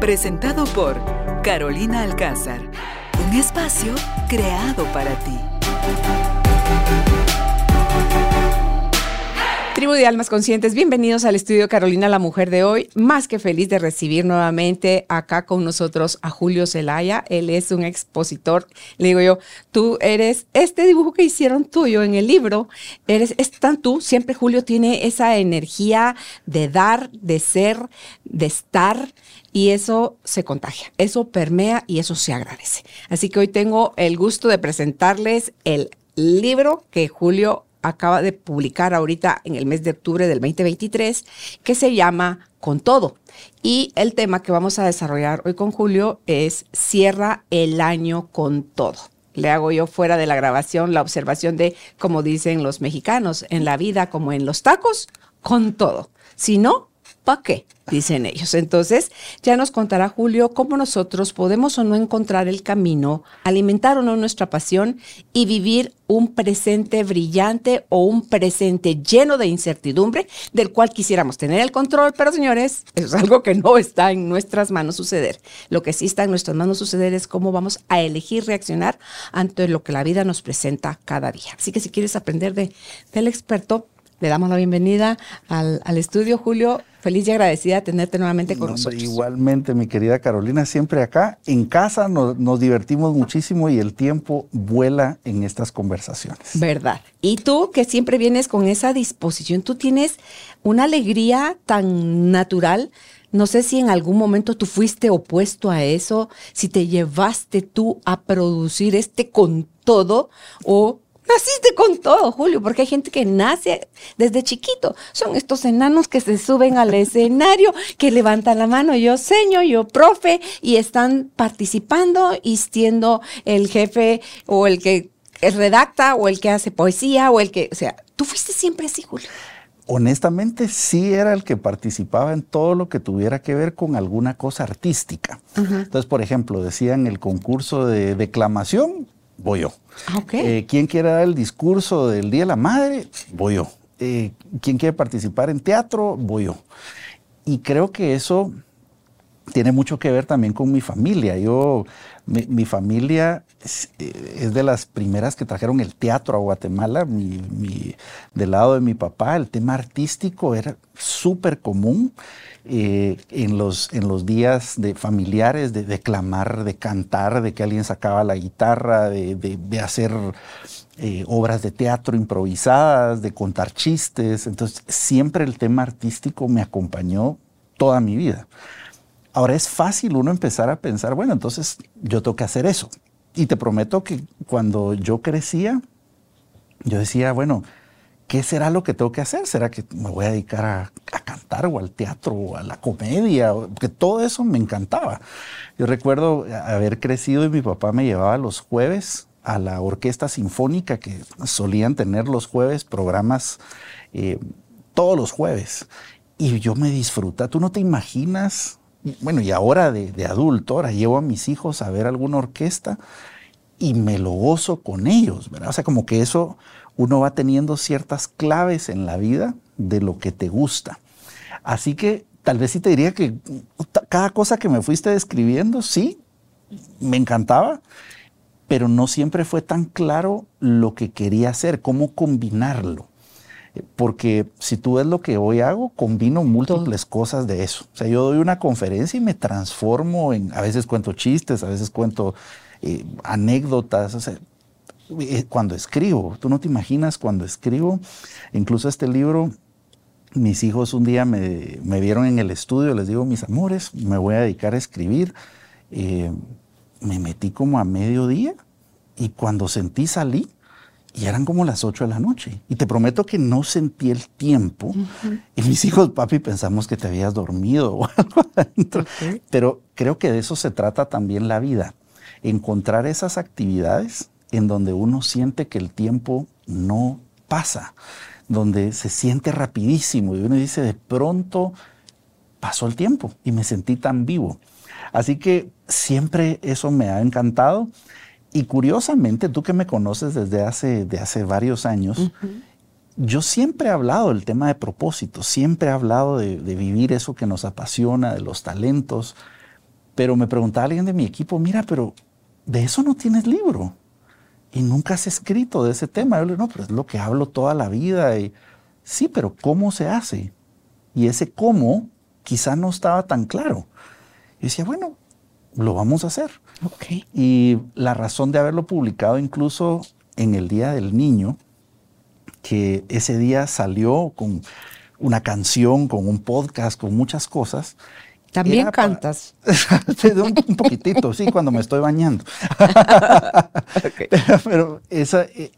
Presentado por Carolina Alcázar. Un espacio creado para ti. Tribu de Almas Conscientes, bienvenidos al estudio Carolina, la mujer de hoy. Más que feliz de recibir nuevamente acá con nosotros a Julio Zelaya. Él es un expositor. Le digo yo, tú eres este dibujo que hicieron tuyo en el libro. Eres, es tan tú. Siempre Julio tiene esa energía de dar, de ser, de estar y eso se contagia, eso permea y eso se agradece. Así que hoy tengo el gusto de presentarles el libro que Julio acaba de publicar ahorita en el mes de octubre del 2023, que se llama Con todo. Y el tema que vamos a desarrollar hoy con Julio es Cierra el año con todo. Le hago yo fuera de la grabación la observación de, como dicen los mexicanos, en la vida como en los tacos, con todo. Si no, ¿Para qué? Dicen ellos. Entonces, ya nos contará Julio cómo nosotros podemos o no encontrar el camino, alimentar o no nuestra pasión y vivir un presente brillante o un presente lleno de incertidumbre del cual quisiéramos tener el control, pero señores, eso es algo que no está en nuestras manos suceder. Lo que sí está en nuestras manos suceder es cómo vamos a elegir reaccionar ante lo que la vida nos presenta cada día. Así que si quieres aprender de, del experto, le damos la bienvenida al, estudio, Julio. Feliz y agradecida de tenerte nuevamente con nosotros. Igualmente, mi querida Carolina, siempre acá. En casa nos, divertimos muchísimo y el tiempo vuela en estas conversaciones. Verdad. Y tú que siempre vienes con esa disposición, tú tienes una alegría tan natural. No sé si en algún momento tú fuiste opuesto a eso, si te llevaste tú a producir este con todo o Naciste con todo, Julio, porque hay gente que nace desde chiquito. Son estos enanos que se suben al escenario, que levantan la mano, yo seño, yo profe, y están participando y siendo el jefe o el que redacta o el que hace poesía o el que, o sea, tú fuiste siempre así, Julio. Honestamente, sí era el que participaba en todo lo que tuviera que ver con alguna cosa artística. Entonces, por ejemplo, decían el concurso de declamación, voy yo. Ah, eh, ¿Quién quiere dar el discurso del Día de la Madre? Voy yo. Eh, ¿Quién quiere participar en teatro? Voy yo. Y creo que eso tiene mucho que ver también con mi familia. Yo, mi, familia eh, es, de las primeras que trajeron el teatro a Guatemala. del lado de mi papá, el tema artístico era súper común. Eh, en, los, en los días de familiares, de declamar, de cantar, de que alguien sacaba la guitarra, de, hacer eh, obras de teatro improvisadas, de contar chistes. Entonces, siempre el tema artístico me acompañó toda mi vida. Ahora es fácil uno empezar a pensar, bueno, entonces yo tengo que hacer eso. Y te prometo que cuando yo crecía, yo decía, bueno, ¿qué será lo que tengo que hacer? ¿Será que me voy a dedicar a, cantar o al teatro o a la comedia? Porque todo eso me encantaba. Yo recuerdo haber crecido y mi papá me llevaba los jueves a la orquesta sinfónica que solían tener los jueves programas eh, todos los jueves. Y yo me disfruta. Tú no te imaginas, bueno, y ahora de, de adulto, ahora llevo a mis hijos a ver alguna orquesta y me lo gozo con ellos, ¿verdad? O sea, como que eso uno va teniendo ciertas claves en la vida de lo que te gusta. Así que tal vez sí te diría que cada cosa que me fuiste describiendo, sí, me encantaba, pero no siempre fue tan claro lo que quería hacer, cómo combinarlo. Porque si tú ves lo que hoy hago, combino múltiples cosas de eso. O sea, yo doy una conferencia y me transformo en, a veces cuento chistes, a veces cuento eh, anécdotas, o sea, cuando escribo. Tú no te imaginas cuando escribo. Incluso este libro, mis hijos un día me, vieron en el estudio, les digo, mis amores, me voy a dedicar a escribir. Eh, me metí como a mediodía y cuando sentí salí, y eran como las 8 de la noche. Y te prometo que no sentí el tiempo. Y mis hijos, papi, pensamos que te habías dormido o algo adentro. Pero creo que de eso se trata también la vida. Encontrar esas actividades en donde uno siente que el tiempo no pasa, donde se siente rapidísimo y uno dice, de pronto pasó el tiempo y me sentí tan vivo. Así que siempre eso me ha encantado. Y curiosamente, tú que me conoces desde hace, de hace varios años, yo siempre he hablado del tema de propósito, siempre he hablado de, vivir eso que nos apasiona, de los talentos, pero me preguntaba alguien de mi equipo, mira, pero de eso no tienes libro y nunca has escrito de ese tema. Yo le digo, no, pero es lo que hablo toda la vida. Y, sí, pero ¿cómo se hace? Y ese cómo quizá no estaba tan claro. Y decía, bueno, lo vamos a hacer. Y la razón de haberlo publicado incluso en el Día del Niño, que ese día salió con una canción, con un podcast, con muchas cosas. También cantas. un, poquitito, sí, cuando me estoy bañando. pero, esa, eh,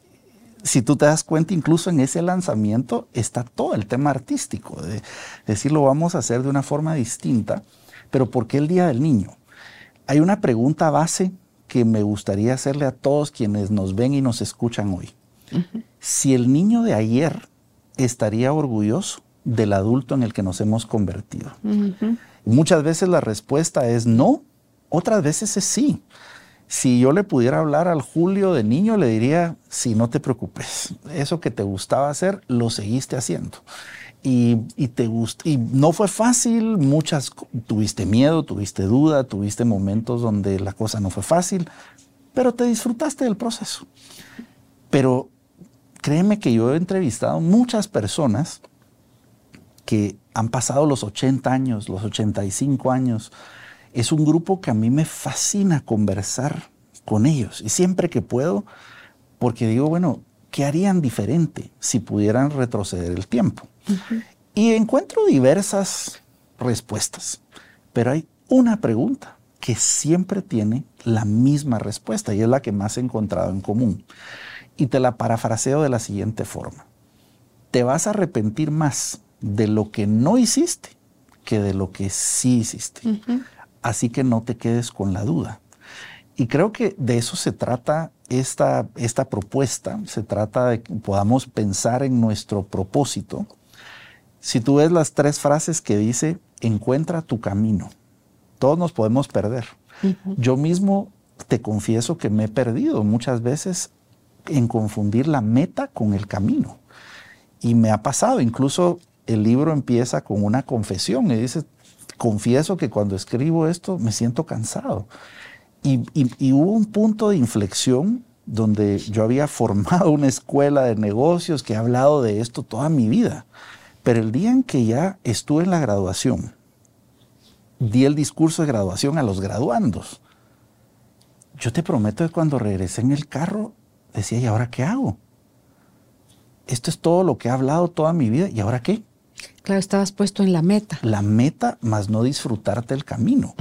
si tú te das cuenta, incluso en ese lanzamiento está todo el tema artístico, de decir lo vamos a hacer de una forma distinta, pero ¿por qué el Día del Niño? Hay una pregunta base que me gustaría hacerle a todos quienes nos ven y nos escuchan hoy. Si el niño de ayer estaría orgulloso del adulto en el que nos hemos convertido. Muchas veces la respuesta es no, otras veces es sí. Si yo le pudiera hablar al Julio de niño, le diría, si no te preocupes, eso que te gustaba hacer, lo seguiste haciendo y, te gustó. Y no fue fácil, muchas, tuviste miedo, tuviste duda, tuviste momentos donde la cosa no fue fácil, pero te disfrutaste del proceso. Pero créeme que yo he entrevistado muchas personas que han pasado los 80 años, los 85 años. Es un grupo que a mí me fascina conversar con ellos y siempre que puedo, porque digo, bueno, ¿qué harían diferente si pudieran retroceder el tiempo? Y encuentro diversas respuestas, pero hay una pregunta que siempre tiene la misma respuesta y es la que más he encontrado en común. Y te la parafraseo de la siguiente forma. Te vas a arrepentir más de lo que no hiciste que de lo que sí hiciste. Así que no te quedes con la duda. Y creo que de eso se trata esta, esta propuesta, se trata de que podamos pensar en nuestro propósito si tú ves las tres frases que dice, encuentra tu camino, todos nos podemos perder. Yo mismo te confieso que me he perdido muchas veces en confundir la meta con el camino. Y me ha pasado, incluso el libro empieza con una confesión y dice, confieso que cuando escribo esto me siento cansado. Y, hubo un punto de inflexión donde yo había formado una escuela de negocios que ha hablado de esto toda mi vida. Pero el día en que ya estuve en la graduación, di el discurso de graduación a los graduandos. Yo te prometo que cuando regresé en el carro, decía, ¿y ahora qué hago? Esto es todo lo que he hablado toda mi vida, ¿y ahora qué? Claro, estabas puesto en la meta. La meta, más no disfrutarte el camino.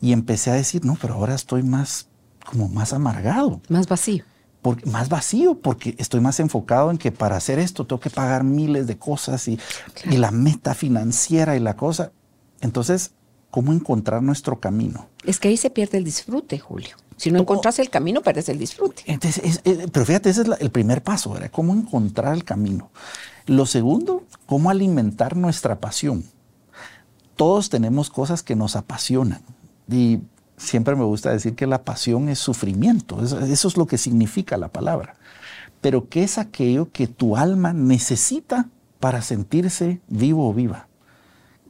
Y empecé a decir, no, pero ahora estoy más, como más amargado. Más vacío más vacío, porque estoy más enfocado en que para hacer esto tengo que pagar miles de cosas y, y la meta financiera y la cosa. Entonces, ¿cómo encontrar nuestro camino? Es que ahí se pierde el disfrute, Julio. Si no encontras el camino, pierdes el disfrute. Entonces, pero fíjate, ese es el primer paso, ¿verdad? ¿Cómo encontrar el camino? Lo segundo, ¿cómo alimentar nuestra pasión? Todos tenemos cosas que nos apasionan. Y siempre me gusta decir que la pasión es sufrimiento, eso, es lo que significa la palabra. Pero ¿qué es aquello que tu alma necesita para sentirse vivo o viva?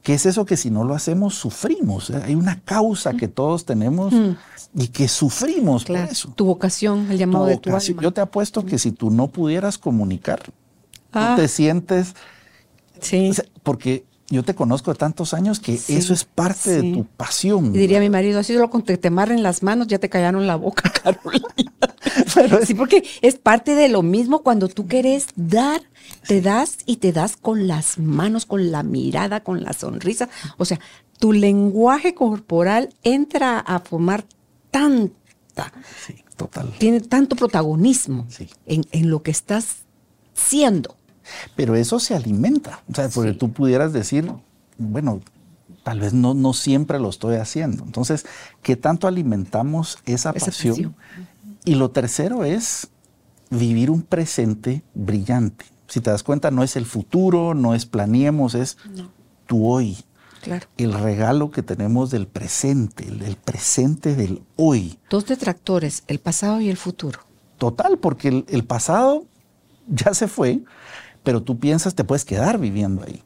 ¿Qué es eso que si no lo hacemos sufrimos? Hay una causa que todos tenemos mm. y que sufrimos por eso. Tu vocación, el llamado de tu alma. Yo te apuesto que si tú no pudieras comunicar, tú ah. te sientes... Sí. Porque yo te conozco de tantos años que eso es parte de tu pasión. Y diría mi marido, así solo con que te marren las manos ya te callaron la boca, Carolina. sí, porque es parte de lo mismo cuando tú quieres dar, te das y te das con las manos, con la mirada, con la sonrisa. O sea, tu lenguaje corporal entra a formar tan fiesta. Sí, total. Tiene tanto protagonismo en, en lo que estás siendo. Pero eso se alimenta. O sea, porque Sí. tú pudieras decir, bueno, tal vez no, no siempre lo estoy haciendo. Entonces, ¿qué tanto alimentamos esa, Esa pasión? pasión. Y lo tercero es vivir un presente brillante. Si te das cuenta, no es el futuro, no es planeemos, es tu hoy. Claro. El regalo que tenemos del presente, el, el presente del hoy. Dos detractores, el pasado y el futuro. Total, porque el, el pasado ya se fue, pero tú piensas te puedes quedar viviendo ahí.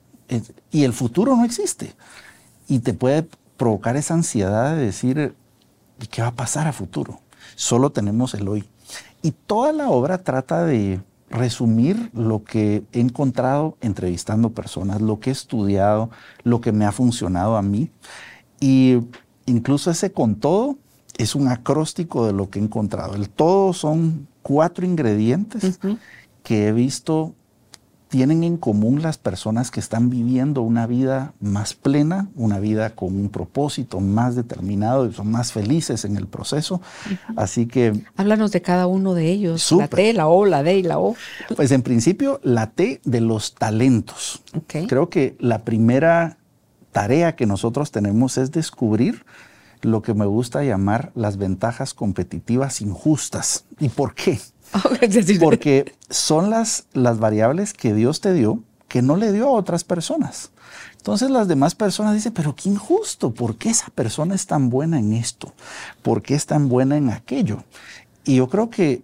Y el futuro no existe. Y te puede provocar esa ansiedad de decir, ¿y qué va a pasar a futuro? Solo tenemos el hoy. Y toda la obra trata de resumir lo que he encontrado entrevistando personas, lo que he estudiado, lo que me ha funcionado a mí. Y incluso ese con todo es un acróstico de lo que he encontrado. El todo son cuatro ingredientes que he visto tienen en común las personas que están viviendo una vida más plena, una vida con un propósito más determinado y son más felices en el proceso. Así que, Háblanos de cada uno de ellos. La T, la O, la D y la O. pues en principio, la T de los talentos. Creo que la primera tarea que nosotros tenemos es descubrir lo que me gusta llamar las ventajas competitivas injustas. ¿Y por qué? Porque son las, las variables que Dios te dio que no le dio a otras personas. Entonces las demás personas dicen, pero qué injusto, ¿por qué esa persona es tan buena en esto? ¿Por qué es tan buena en aquello? Y yo creo que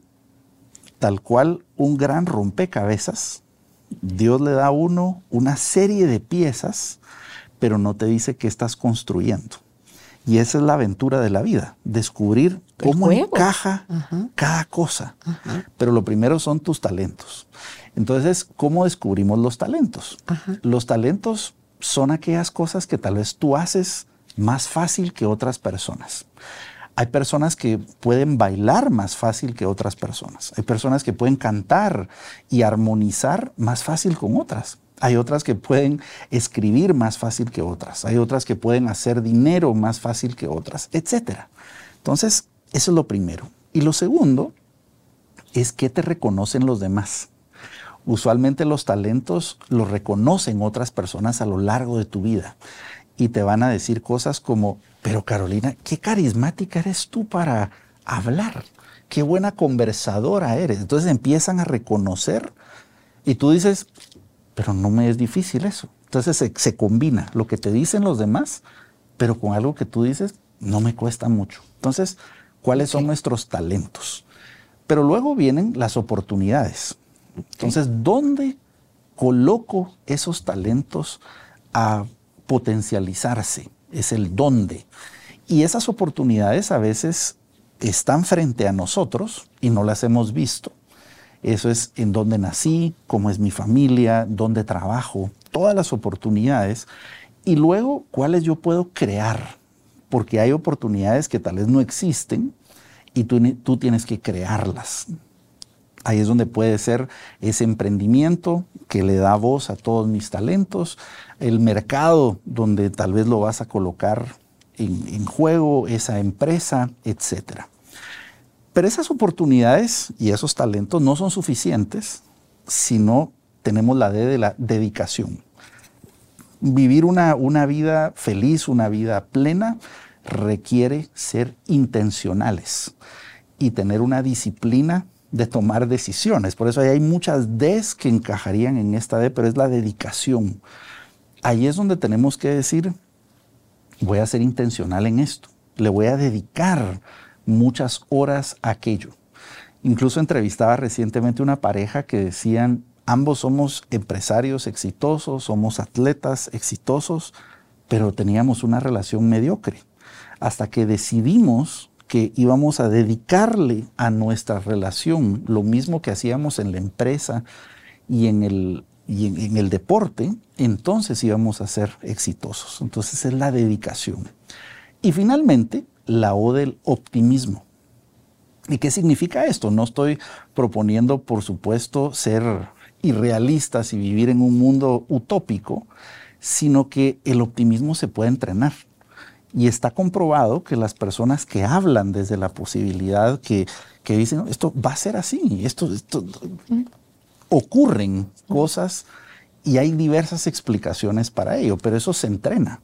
tal cual un gran rompecabezas, Dios le da a uno una serie de piezas, pero no te dice qué estás construyendo. Y esa es la aventura de la vida, descubrir cómo encaja Ajá. cada cosa. Pero lo primero son tus talentos. Entonces, ¿cómo descubrimos los talentos? Ajá. Los talentos son aquellas cosas que tal vez tú haces más fácil que otras personas. Hay personas que pueden bailar más fácil que otras personas. Hay personas que pueden cantar y armonizar más fácil con otras. Hay otras que pueden escribir más fácil que otras. Hay otras que pueden hacer dinero más fácil que otras, etc. Entonces, eso es lo primero. Y lo segundo es que te reconocen los demás. Usualmente los talentos los reconocen otras personas a lo largo de tu vida y te van a decir cosas como, pero Carolina, qué carismática eres tú para hablar, qué buena conversadora eres. Entonces empiezan a reconocer y tú dices, pero no me es difícil eso. Entonces se, se combina lo que te dicen los demás, pero con algo que tú dices, no me cuesta mucho. Entonces, ¿cuáles son nuestros talentos? Pero luego vienen las oportunidades. Entonces, ¿dónde coloco esos talentos a potencializarse? Es el dónde. Y esas oportunidades a veces están frente a nosotros y no las hemos visto. Eso es en dónde nací, cómo es mi familia, dónde trabajo, todas las oportunidades. Y luego, cuáles yo puedo crear. Porque hay oportunidades que tal vez no existen y tú, tú tienes que crearlas. Ahí es donde puede ser ese emprendimiento que le da voz a todos mis talentos, el mercado donde tal vez lo vas a colocar en, en juego, esa empresa, etcétera. Pero esas oportunidades y esos talentos no son suficientes si no tenemos la D de la dedicación. Vivir una, una vida feliz, una vida plena, requiere ser intencionales y tener una disciplina de tomar decisiones. Por eso ahí hay muchas Ds que encajarían en esta D, pero es la dedicación. Ahí es donde tenemos que decir, voy a ser intencional en esto, le voy a dedicar muchas horas aquello. Incluso entrevistaba recientemente una pareja que decían, ambos somos empresarios exitosos, somos atletas exitosos, pero teníamos una relación mediocre. Hasta que decidimos que íbamos a dedicarle a nuestra relación lo mismo que hacíamos en la empresa y en el, y en el deporte, entonces íbamos a ser exitosos. Entonces es la dedicación. Y finalmente, la O del optimismo. ¿Y qué significa esto? No estoy proponiendo, por supuesto, ser irrealistas y vivir en un mundo utópico, sino que el optimismo se puede entrenar. Y está comprobado que las personas que hablan desde la posibilidad, que, que dicen, esto va a ser así, esto, ocurren cosas y hay diversas explicaciones para ello, pero eso se entrena,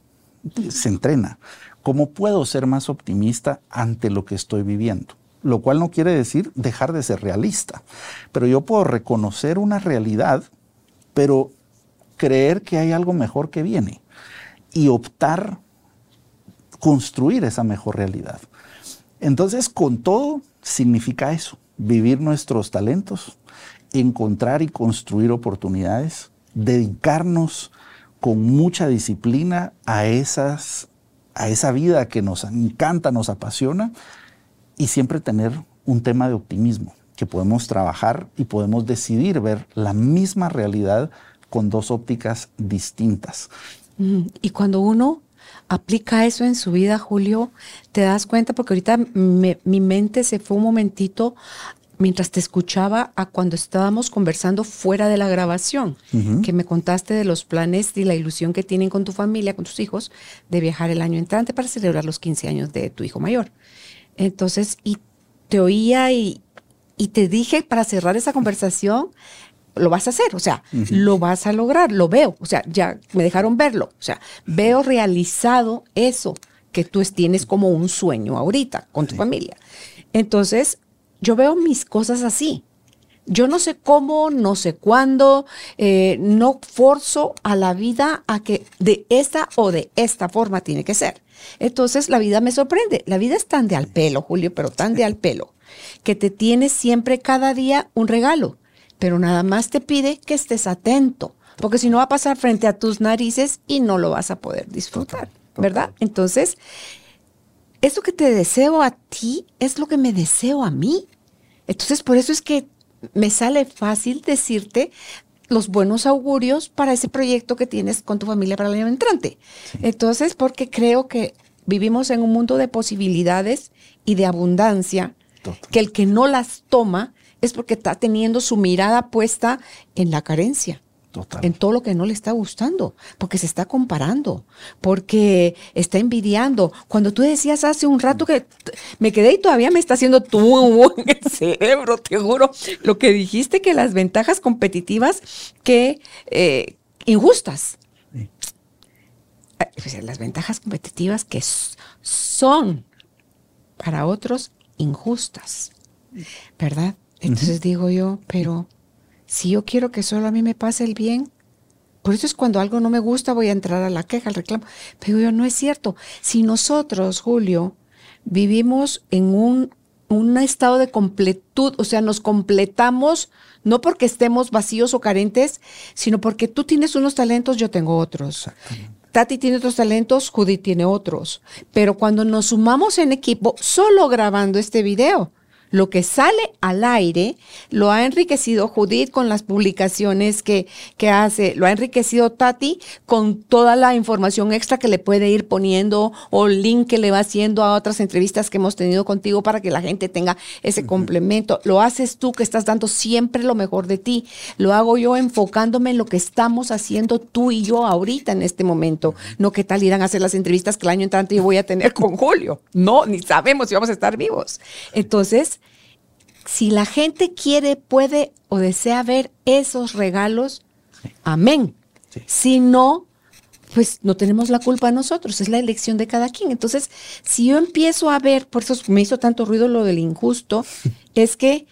se entrena. ¿Cómo puedo ser más optimista ante lo que estoy viviendo? Lo cual no quiere decir dejar de ser realista, pero yo puedo reconocer una realidad, pero creer que hay algo mejor que viene y optar construir esa mejor realidad. Entonces, con todo, significa eso, vivir nuestros talentos, encontrar y construir oportunidades, dedicarnos con mucha disciplina a, esas, a esa vida que nos encanta, nos apasiona y siempre tener un tema de optimismo, que podemos trabajar y podemos decidir ver la misma realidad con dos ópticas distintas. Y cuando uno aplica eso en su vida, Julio, te das cuenta, porque ahorita mi mente se fue un momentito mientras te escuchaba a cuando estábamos conversando fuera de la grabación, que me contaste de los planes y la ilusión que tienen con tu familia, con tus hijos, de viajar el año entrante para celebrar los 15 años de tu hijo mayor. Entonces, y te oía y, y te dije para cerrar esa conversación, lo vas a hacer, o sea, lo vas a lograr, lo veo, o sea, ya me dejaron verlo, o sea, veo realizado eso que tú tienes como un sueño ahorita con tu familia. Entonces, yo veo mis cosas así. Yo no sé cómo, no sé cuándo, eh, no forzo a la vida a que de esta o de esta forma tiene que ser. Entonces la vida me sorprende. La vida es tan de al pelo, Julio, pero tan de al pelo, que te tiene siempre cada día un regalo, pero nada más te pide que estés atento, porque si no va a pasar frente a tus narices y no lo vas a poder disfrutar, ¿verdad? Entonces, eso que te deseo a ti es lo que me deseo a mí. Entonces, por eso es que me sale fácil decirte los buenos augurios para ese proyecto que tienes con tu familia para el año entrante. Entonces, porque creo que vivimos en un mundo de posibilidades y de abundancia, que el que no las toma es porque está teniendo su mirada puesta en la carencia en todo lo que no le está gustando, porque se está comparando, porque está envidiando. Cuando tú decías hace un rato que me quedé y todavía me está haciendo tú en el cerebro, te juro, lo que dijiste que las ventajas competitivas que eh, injustas. Eh, pues, las ventajas competitivas que son para otros injustas, ¿verdad? Entonces digo yo, pero si yo quiero que solo a mí me pase el bien, por eso es cuando algo no me gusta voy a entrar a la queja, al reclamo. Pero yo no es cierto. Si nosotros, Julio, vivimos en un, un estado de completud, o sea, nos completamos no porque estemos vacíos o carentes, sino porque tú tienes unos talentos, yo tengo otros. Tati tiene otros talentos, Judith tiene otros. Pero cuando nos sumamos en equipo, solo grabando este video, lo que sale al aire lo ha enriquecido Judith con las publicaciones que, que hace, lo ha enriquecido Tati con toda la información extra que le puede ir poniendo o link que le va haciendo a otras entrevistas que hemos tenido contigo para que la gente tenga ese complemento. Lo haces tú que estás dando siempre lo mejor de ti. Lo hago yo enfocándome en lo que estamos haciendo tú y yo ahorita en este momento. No qué tal irán a hacer las entrevistas que el año entrante yo voy a tener con Julio. No, ni sabemos si vamos a estar vivos. Entonces, si la gente quiere, puede o desea ver esos regalos, amén. Si no, pues no tenemos la culpa nosotros, es la elección de cada quien. Entonces, si yo empiezo a ver, por eso me hizo tanto ruido lo del injusto, es que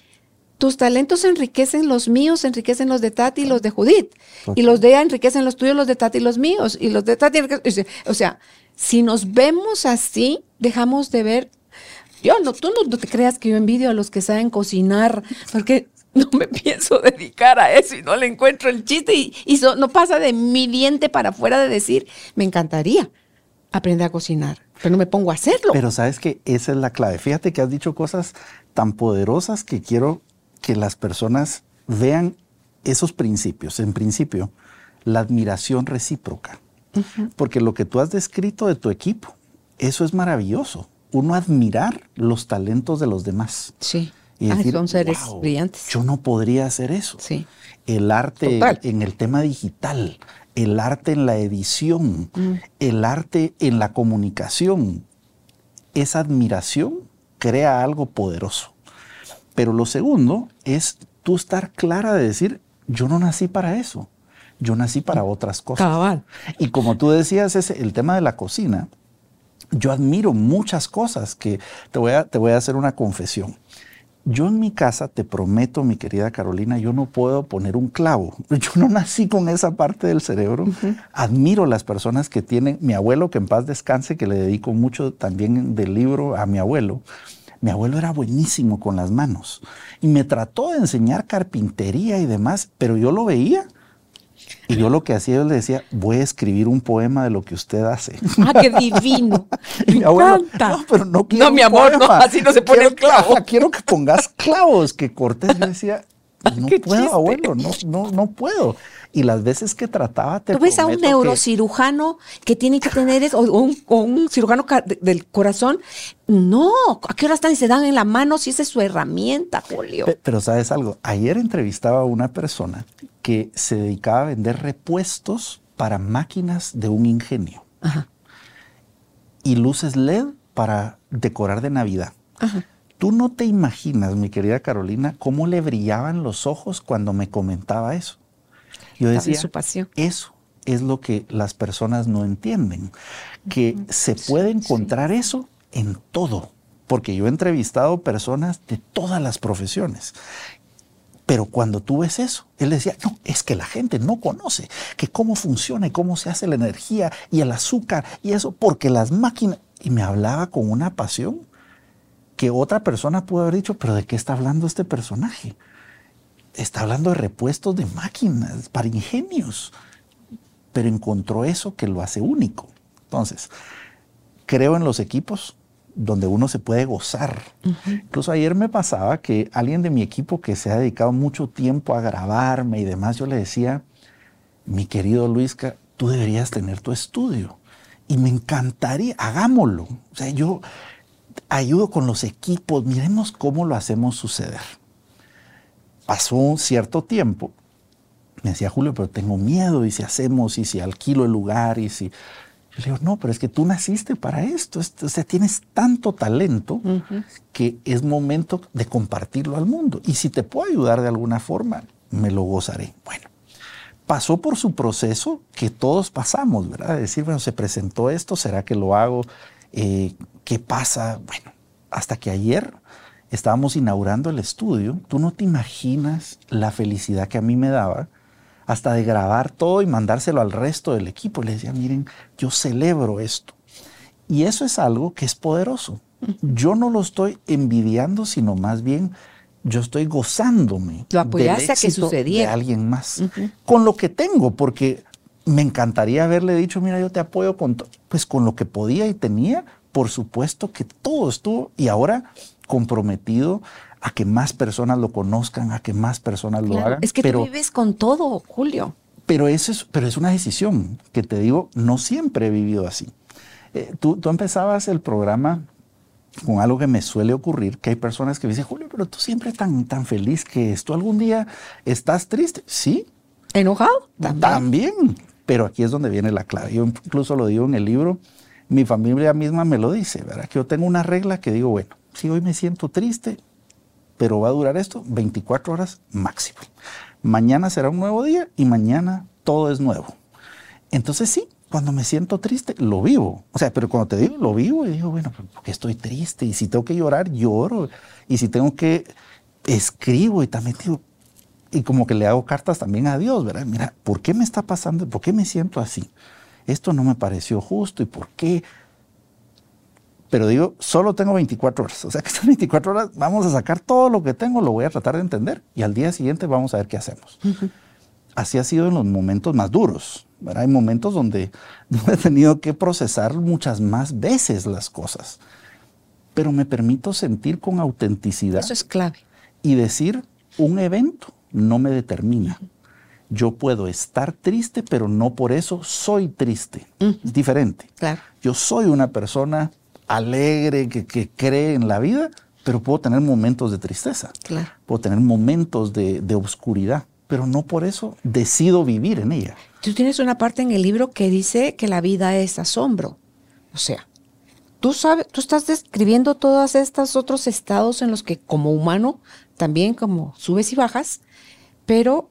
tus talentos enriquecen los míos, enriquecen los de Tati y los de Judith. Y los de ella enriquecen los tuyos, los de Tati y los míos. Y los de Tati enriquecen, O sea, si nos vemos así, dejamos de ver yo no, tú no, te creas que yo envidio a los que saben cocinar, porque no me pienso dedicar a eso y no le encuentro el chiste y, no pasa de mi diente para afuera de decir, me encantaría aprender a cocinar, pero no me pongo a hacerlo. Pero sabes que esa es la clave. Fíjate que has dicho cosas tan poderosas que quiero que las personas vean esos principios. En principio, la admiración recíproca. Porque lo que tú has descrito de tu equipo, eso es maravilloso uno admirar los talentos de los demás. Sí. Y decir, son seres brillantes. Yo no podría hacer eso. Sí. El arte en el tema digital, el arte en la edición, Mm. el arte en la comunicación. Esa admiración crea algo poderoso. Pero lo segundo es tú estar clara de decir, yo no nací para eso, yo nací para otras cosas. Cabal. Y como tú decías, ese, el tema de la cocina, yo admiro muchas cosas que te voy, a, te voy a hacer una confesión. Yo en mi casa, te prometo, mi querida Carolina, yo no puedo poner un clavo. Yo no nací con esa parte del cerebro. Admiro las personas que tienen, mi abuelo, que en paz descanse, que le dedico mucho también del libro a mi abuelo. Mi abuelo era buenísimo con las manos y me trató de enseñar carpintería y demás, pero yo lo veía y yo lo que hacía, yo le decía, voy a escribir un poema de lo que usted hace. Ah, qué divino. Y Me mi abuelo, no, pero no quiero No, mi amor, no, así no se pone Quiero el clavo. quiero que pongas clavos, que cortes. Yo decía, no Qué puedo, chiste. abuelo, no, no, no puedo. Y las veces que trataba, te Tú ves a un que- neurocirujano que tiene que tener eso, o un, o un cirujano del corazón. No, ¿a qué hora están y se dan en la mano si esa es su herramienta, Julio? Pe- Pero sabes algo, ayer entrevistaba a una persona que se dedicaba a vender repuestos para máquinas de un ingenio Ajá. y luces LED para decorar de Navidad. Tú no te imaginas, mi querida Carolina, cómo le brillaban los ojos cuando me comentaba eso. Yo decía, su pasión. eso es lo que las personas no entienden, que se puede encontrar eso en todo, porque yo he entrevistado personas de todas las profesiones. Pero cuando tú ves eso, él decía, no, es que la gente no conoce que cómo funciona y cómo se hace la energía y el azúcar y eso, porque las máquinas, y me hablaba con una pasión que otra persona pudo haber dicho, pero ¿de qué está hablando este personaje? Está hablando de repuestos de máquinas para ingenios, pero encontró eso que lo hace único. Entonces, creo en los equipos donde uno se puede gozar. Incluso ayer me pasaba que alguien de mi equipo que se ha dedicado mucho tiempo a grabarme y demás, yo le decía, mi querido Luisca, tú deberías tener tu estudio. Y me encantaría, hagámoslo. O sea, yo ayudo con los equipos, miremos cómo lo hacemos suceder. Pasó un cierto tiempo, me decía Julio, pero tengo miedo, y si hacemos, y si alquilo el lugar, y si... Yo le digo, no, pero es que tú naciste para esto, es- o sea, tienes tanto talento que es momento de compartirlo al mundo. Y si te puedo ayudar de alguna forma, me lo gozaré. Bueno, pasó por su proceso que todos pasamos, ¿verdad? De decir, bueno, se presentó esto, ¿será que lo hago? Eh, ¿Qué pasa? Bueno, hasta que ayer estábamos inaugurando el estudio, tú no te imaginas la felicidad que a mí me daba hasta de grabar todo y mandárselo al resto del equipo. Le decía, miren, yo celebro esto. Y eso es algo que es poderoso. Yo no lo estoy envidiando, sino más bien yo estoy gozándome. Lo apoyaste del a que éxito sucediera. De alguien más. Con lo que tengo, porque me encantaría haberle dicho, mira, yo te apoyo con, to-". pues con lo que podía y tenía, por supuesto que todo estuvo y ahora comprometido a que más personas lo conozcan, a que más personas lo hagan. Es que pero, tú vives con todo, Julio. pero eso es, pero es una decisión que te digo, no siempre he vivido así. Eh, tú, tú empezabas el programa con algo que me suele ocurrir, que hay personas que me dicen, Julio, pero tú siempre tan, tan feliz que es. ¿Tú algún día estás triste? Sí, ¿Enojado? también. Pero aquí es donde viene la clave. Yo incluso lo digo en el libro, mi familia misma me lo dice, ¿verdad? Que yo tengo una regla que digo, bueno, si hoy me siento triste, pero va a durar esto 24 horas máximo. Mañana será un nuevo día y mañana todo es nuevo. Entonces sí, cuando me siento triste, lo vivo. O sea, pero cuando te digo lo vivo, y digo, bueno, porque estoy triste. Y si tengo que llorar, lloro. Y si tengo que, escribo y también digo, y como que le hago cartas también a Dios, ¿verdad? Mira, ¿por qué me está pasando? ¿Por qué me siento así? Esto no me pareció justo y por qué. Pero digo, solo tengo 24 horas. O sea que estas 24 horas vamos a sacar todo lo que tengo, lo voy a tratar de entender y al día siguiente vamos a ver qué hacemos. Así ha sido en los momentos más duros. ¿verdad? Hay momentos donde he tenido que procesar muchas más veces las cosas. Pero me permito sentir con autenticidad Eso es clave. y decir, un evento no me determina. Yo puedo estar triste, pero no por eso soy triste. Es diferente. Claro. Yo soy una persona alegre, que, que cree en la vida, pero puedo tener momentos de tristeza. Claro. Puedo tener momentos de, de oscuridad, pero no por eso decido vivir en ella. Tú tienes una parte en el libro que dice que la vida es asombro. O sea, tú sabes, tú estás describiendo todos estos otros estados en los que como humano también como subes y bajas, pero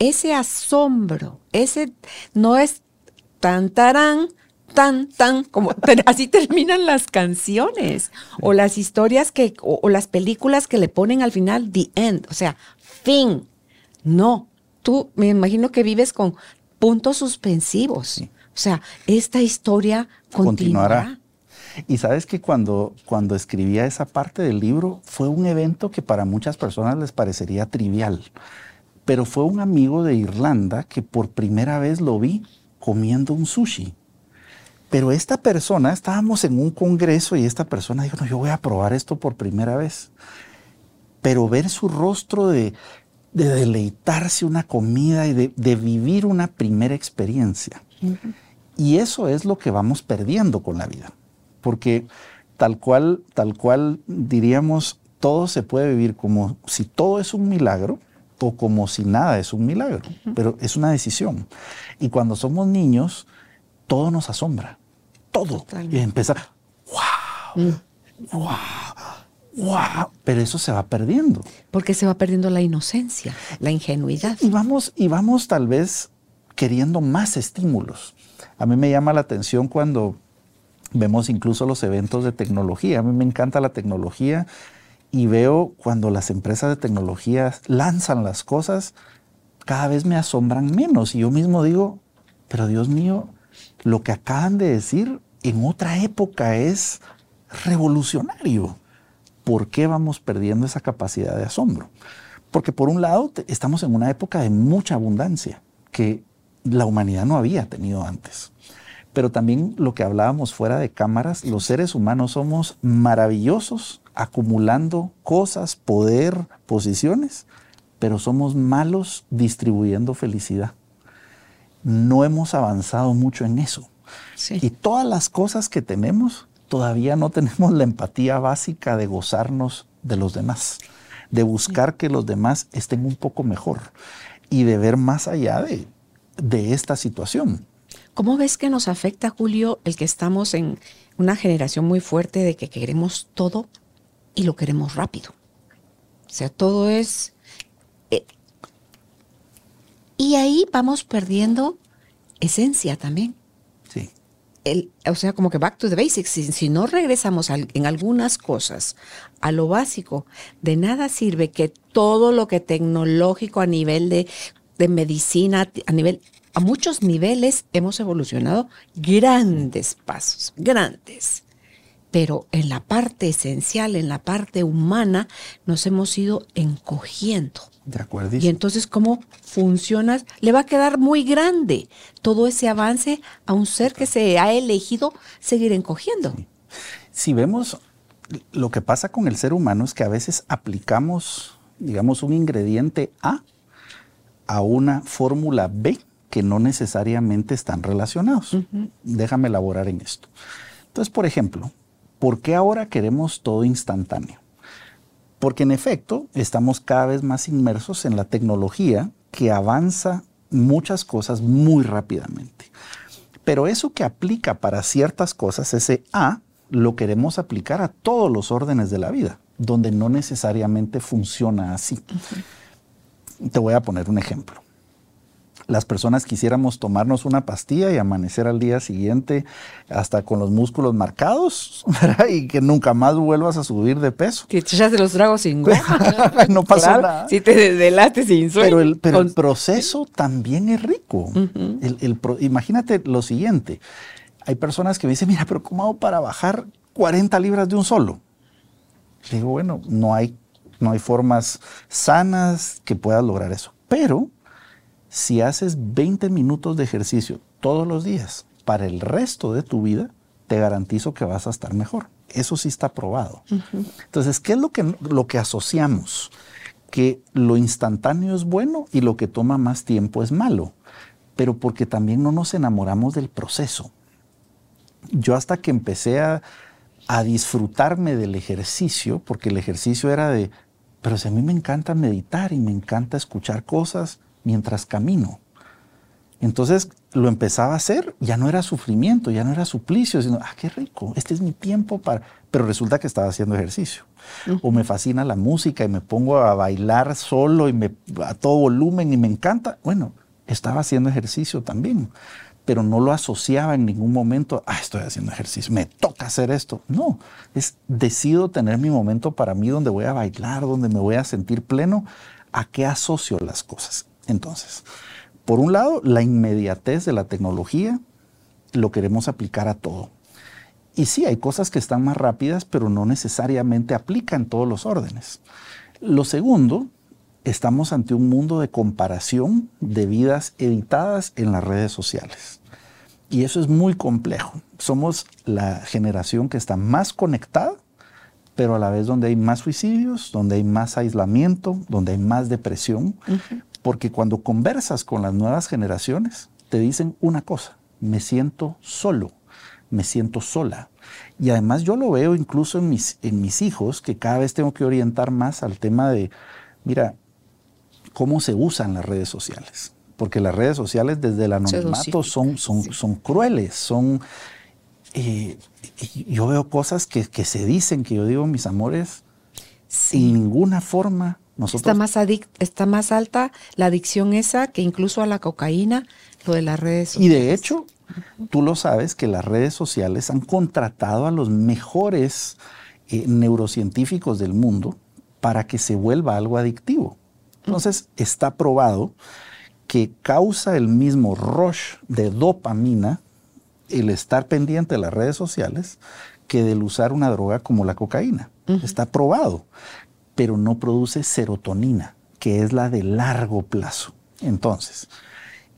ese asombro, ese no es tan tarán, tan, tan, como así terminan las canciones o las historias que, o, las películas que le ponen al final the end, o sea, fin. No, tú me imagino que vives con puntos suspensivos. O sea, esta historia continuará. Y sabes que cuando, cuando escribía esa parte del libro fue un evento que para muchas personas les parecería trivial, pero fue un amigo de Irlanda que por primera vez lo vi comiendo un sushi. Pero esta persona, estábamos en un congreso y esta persona dijo, no, yo voy a probar esto por primera vez. Pero ver su rostro de, deleitarse una comida y de, vivir una primera experiencia. Y eso es lo que vamos perdiendo con la vida. Porque tal cual, tal cual diríamos, todo se puede vivir como si todo es un milagro o como si nada es un milagro, pero es una decisión. Y cuando somos niños, todo nos asombra todo. Y empezar, wow, wow, wow. Pero eso se va perdiendo. Porque se va perdiendo la inocencia, la ingenuidad. Y vamos, y vamos tal vez queriendo más estímulos. A mí me llama la atención cuando vemos incluso los eventos de tecnología. A mí me encanta la tecnología y veo cuando las empresas de tecnología lanzan las cosas, cada vez me asombran menos. Y yo mismo digo, pero Dios mío, lo que acaban de decir en otra época es revolucionario. ¿Por qué vamos perdiendo esa capacidad de asombro? Porque por un lado estamos en una época de mucha abundancia que la humanidad no había tenido antes. Pero también lo que hablábamos fuera de cámaras, los seres humanos somos maravillosos acumulando cosas, poder, posiciones, pero somos malos distribuyendo felicidad no hemos avanzado mucho en eso. Y todas las cosas que tenemos, todavía no tenemos la empatía básica de gozarnos de los demás, de buscar que los demás estén un poco mejor y de ver más allá de, de esta situación. ¿Cómo ves que nos afecta, Julio, el que estamos en una generación muy fuerte de que queremos todo y lo queremos rápido? O sea, todo es y ahí vamos perdiendo esencia también. Sí. El, o sea, como que back to the basics. Si, no regresamos en algunas cosas a lo básico, de nada sirve que todo lo que tecnológico a nivel de, de medicina, a nivel, a muchos niveles hemos evolucionado grandes pasos, grandes. Pero en la parte esencial, en la parte humana, nos hemos ido encogiendo. De acuerdo. Y entonces, ¿cómo funciona? Le va a quedar muy grande todo ese avance a un ser que se ha elegido seguir encogiendo. Si vemos lo que pasa con el ser humano es que a veces aplicamos, digamos, un ingrediente A a una fórmula B que no necesariamente están relacionados. Déjame elaborar en esto. Entonces, por ejemplo, ¿por qué ahora queremos todo instantáneo? Porque en efecto estamos cada vez más inmersos en la tecnología que avanza muchas cosas muy rápidamente. Pero eso que aplica para ciertas cosas, ese A, lo queremos aplicar a todos los órdenes de la vida, donde no necesariamente funciona así. Te voy a poner un ejemplo las personas quisiéramos tomarnos una pastilla y amanecer al día siguiente hasta con los músculos marcados y que nunca más vuelvas a subir de peso. Que te de los tragos sin No pasa nada. Si te delates sin sueño. Pero el, pero el proceso también es rico. el, imagínate lo siguiente. Hay personas que me dicen, mira, pero ¿cómo hago para bajar 40 libras de un solo? Le digo, bueno, no hay, no hay formas sanas que puedas lograr eso. Pero si haces 20 minutos de ejercicio todos los días para el resto de tu vida, te garantizo que vas a estar mejor. Eso sí está probado. Entonces, ¿qué es lo que, lo que asociamos? Que lo instantáneo es bueno y lo que toma más tiempo es malo, pero porque también no nos enamoramos del proceso. Yo hasta que empecé a, a disfrutarme del ejercicio, porque el ejercicio era de, pero si a mí me encanta meditar y me encanta escuchar cosas, mientras camino. Entonces lo empezaba a hacer, ya no era sufrimiento, ya no era suplicio, sino, ah, qué rico, este es mi tiempo para... Pero resulta que estaba haciendo ejercicio. O me fascina la música y me pongo a bailar solo y me, a todo volumen y me encanta. Bueno, estaba haciendo ejercicio también, pero no lo asociaba en ningún momento, ah, estoy haciendo ejercicio, me toca hacer esto. No, es decido tener mi momento para mí donde voy a bailar, donde me voy a sentir pleno. ¿A qué asocio las cosas? Entonces, por un lado, la inmediatez de la tecnología lo queremos aplicar a todo. Y sí, hay cosas que están más rápidas, pero no necesariamente aplican todos los órdenes. Lo segundo, estamos ante un mundo de comparación de vidas editadas en las redes sociales. Y eso es muy complejo. Somos la generación que está más conectada, pero a la vez donde hay más suicidios, donde hay más aislamiento, donde hay más depresión, porque cuando conversas con las nuevas generaciones, te dicen una cosa, me siento solo, me siento sola. Y además yo lo veo incluso en mis, en mis hijos, que cada vez tengo que orientar más al tema de, mira, cómo se usan las redes sociales. Porque las redes sociales desde el anonimato son, son, son crueles, son... Eh, yo veo cosas que, que, se dicen, que yo digo, mis amores, sin ninguna forma está, más está más alta la adicción esa que incluso a la cocaína, lo de las redes sociales. Y de hecho, tú lo sabes que las redes sociales han contratado a los mejores eh, neurocientíficos del mundo para que se vuelva algo adictivo. Entonces, está probado que causa el mismo rush de dopamina el estar pendiente de las redes sociales que del usar una droga como la cocaína. Está probado pero no produce serotonina, que es la de largo plazo. Entonces,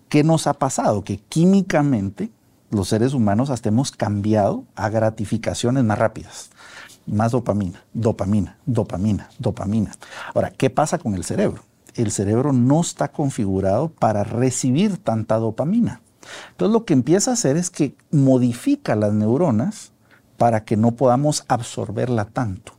¿qué nos ha pasado? Que químicamente los seres humanos hasta hemos cambiado a gratificaciones más rápidas. Más dopamina, dopamina, dopamina, dopamina. Ahora, ¿qué pasa con el cerebro? El cerebro no está configurado para recibir tanta dopamina. Entonces lo que empieza a hacer es que modifica las neuronas para que no podamos absorberla tanto.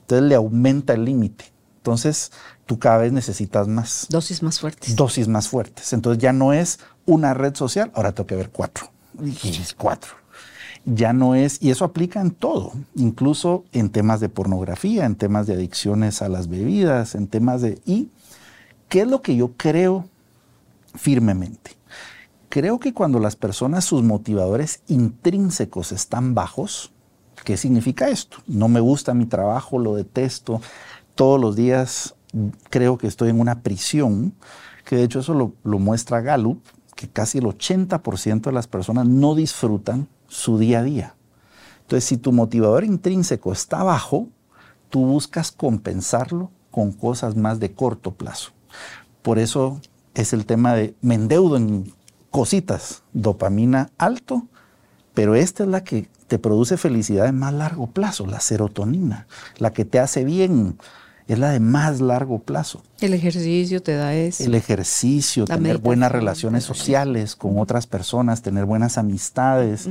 Entonces le aumenta el límite. Entonces tú cada vez necesitas más. Dosis más fuertes. Dosis más fuertes. Entonces ya no es una red social, ahora tengo que ver cuatro. Y cuatro. Ya no es, y eso aplica en todo, incluso en temas de pornografía, en temas de adicciones a las bebidas, en temas de... ¿Y qué es lo que yo creo firmemente? Creo que cuando las personas, sus motivadores intrínsecos están bajos, ¿Qué significa esto? No me gusta mi trabajo, lo detesto. Todos los días creo que estoy en una prisión, que de hecho eso lo, muestra Gallup, que casi el 80% de las personas no disfrutan su día a día. Entonces, si tu motivador intrínseco está bajo, tú buscas compensarlo con cosas más de corto plazo. Por eso es el tema de me endeudo en cositas, dopamina alto, pero esta es la que te produce felicidad en más largo plazo, la serotonina, la que te hace bien, es la de más largo plazo. El ejercicio te da eso. El ejercicio, tener buenas relaciones sociales con otras personas, tener buenas amistades,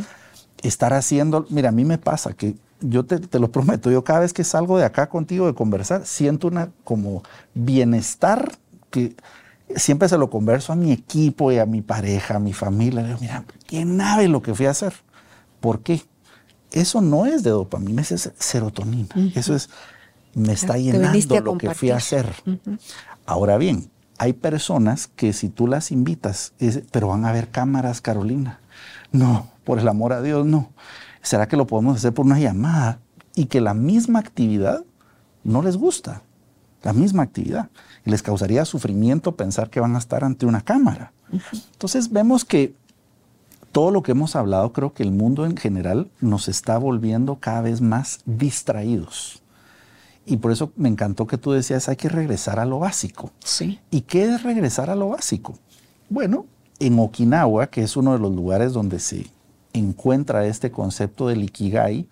estar haciendo, mira, a mí me pasa que yo te, te, lo prometo, yo cada vez que salgo de acá contigo de conversar, siento una como bienestar que siempre se lo converso a mi equipo y a mi pareja, a mi familia. Le digo, mira, ¿quién sabe lo que fui a hacer? ¿Por qué? Eso no es de dopamina, es serotonina. Eso es, me está llenando lo que fui a hacer. Ahora bien, hay personas que si tú las invitas, pero van a ver cámaras, Carolina. No, por el amor a Dios, no. ¿Será que lo podemos hacer por una llamada? Y que la misma actividad no les gusta. La misma actividad. Y les causaría sufrimiento pensar que van a estar ante una cámara. Entonces vemos que todo lo que hemos hablado, creo que el mundo en general nos está volviendo cada vez más distraídos. Y por eso me encantó que tú decías, hay que regresar a lo básico. Sí. ¿Y qué es regresar a lo básico? Bueno, en Okinawa, que es uno de los lugares donde se encuentra este concepto del ikigai,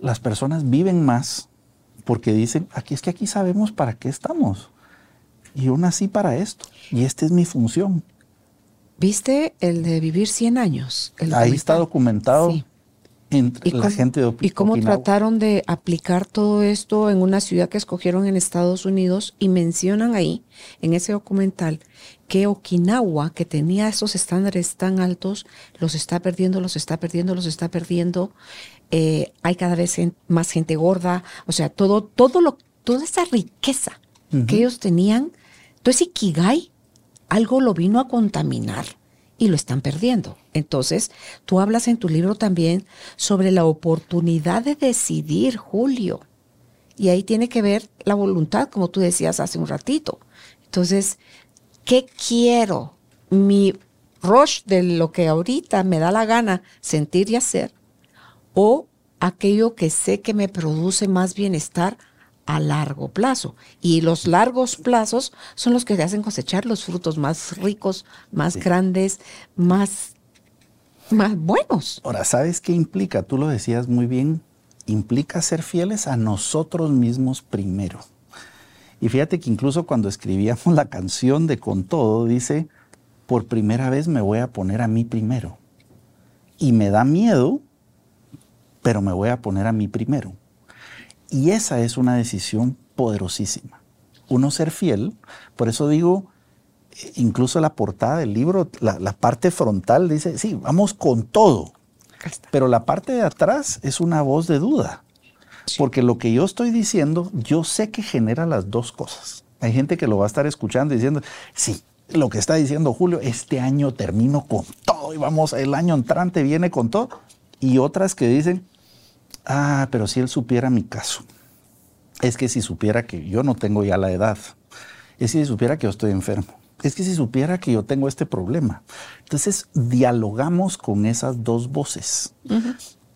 las personas viven más porque dicen, aquí es que aquí sabemos para qué estamos. Y yo nací para esto. Y esta es mi función. ¿Viste el de vivir 100 años? Ahí está documentado. entre la cómo, gente de ¿Y cómo Okinawa. trataron de aplicar todo esto en una ciudad que escogieron en Estados Unidos? Y mencionan ahí, en ese documental, que Okinawa, que tenía esos estándares tan altos, los está perdiendo, los está perdiendo, los está perdiendo. Eh, hay cada vez más gente gorda, o sea, todo, todo lo, toda esa riqueza que ellos tenían, todo ese Ikigai, algo lo vino a contaminar y lo están perdiendo. Entonces, tú hablas en tu libro también sobre la oportunidad de decidir, Julio. Y ahí tiene que ver la voluntad, como tú decías hace un ratito. Entonces, ¿qué quiero? Mi rush de lo que ahorita me da la gana sentir y hacer, o aquello que sé que me produce más bienestar a largo plazo. Y los largos plazos son los que te hacen cosechar los frutos más ricos, más grandes, más, más buenos. Ahora, ¿sabes qué implica? Tú lo decías muy bien. Implica ser fieles a nosotros mismos primero. Y fíjate que incluso cuando escribíamos la canción de Con Todo, dice, por primera vez me voy a poner a mí primero. Y me da miedo, pero me voy a poner a mí primero. Y esa es una decisión poderosísima. Uno ser fiel, por eso digo, eh, incluso la portada del libro, la, la parte frontal dice, sí, vamos con todo. Pero la parte de atrás es una voz de duda. Porque lo que yo estoy diciendo, yo sé que genera las dos cosas. Hay gente que lo va a estar escuchando diciendo, sí, lo que está diciendo Julio, este año termino con todo y vamos, el año entrante viene con todo. Y otras que dicen, ah, pero si él supiera mi caso. Es que si supiera que yo no tengo ya la edad. Es que si supiera que yo estoy enfermo. Es que si supiera que yo tengo este problema. Entonces, dialogamos con esas dos voces.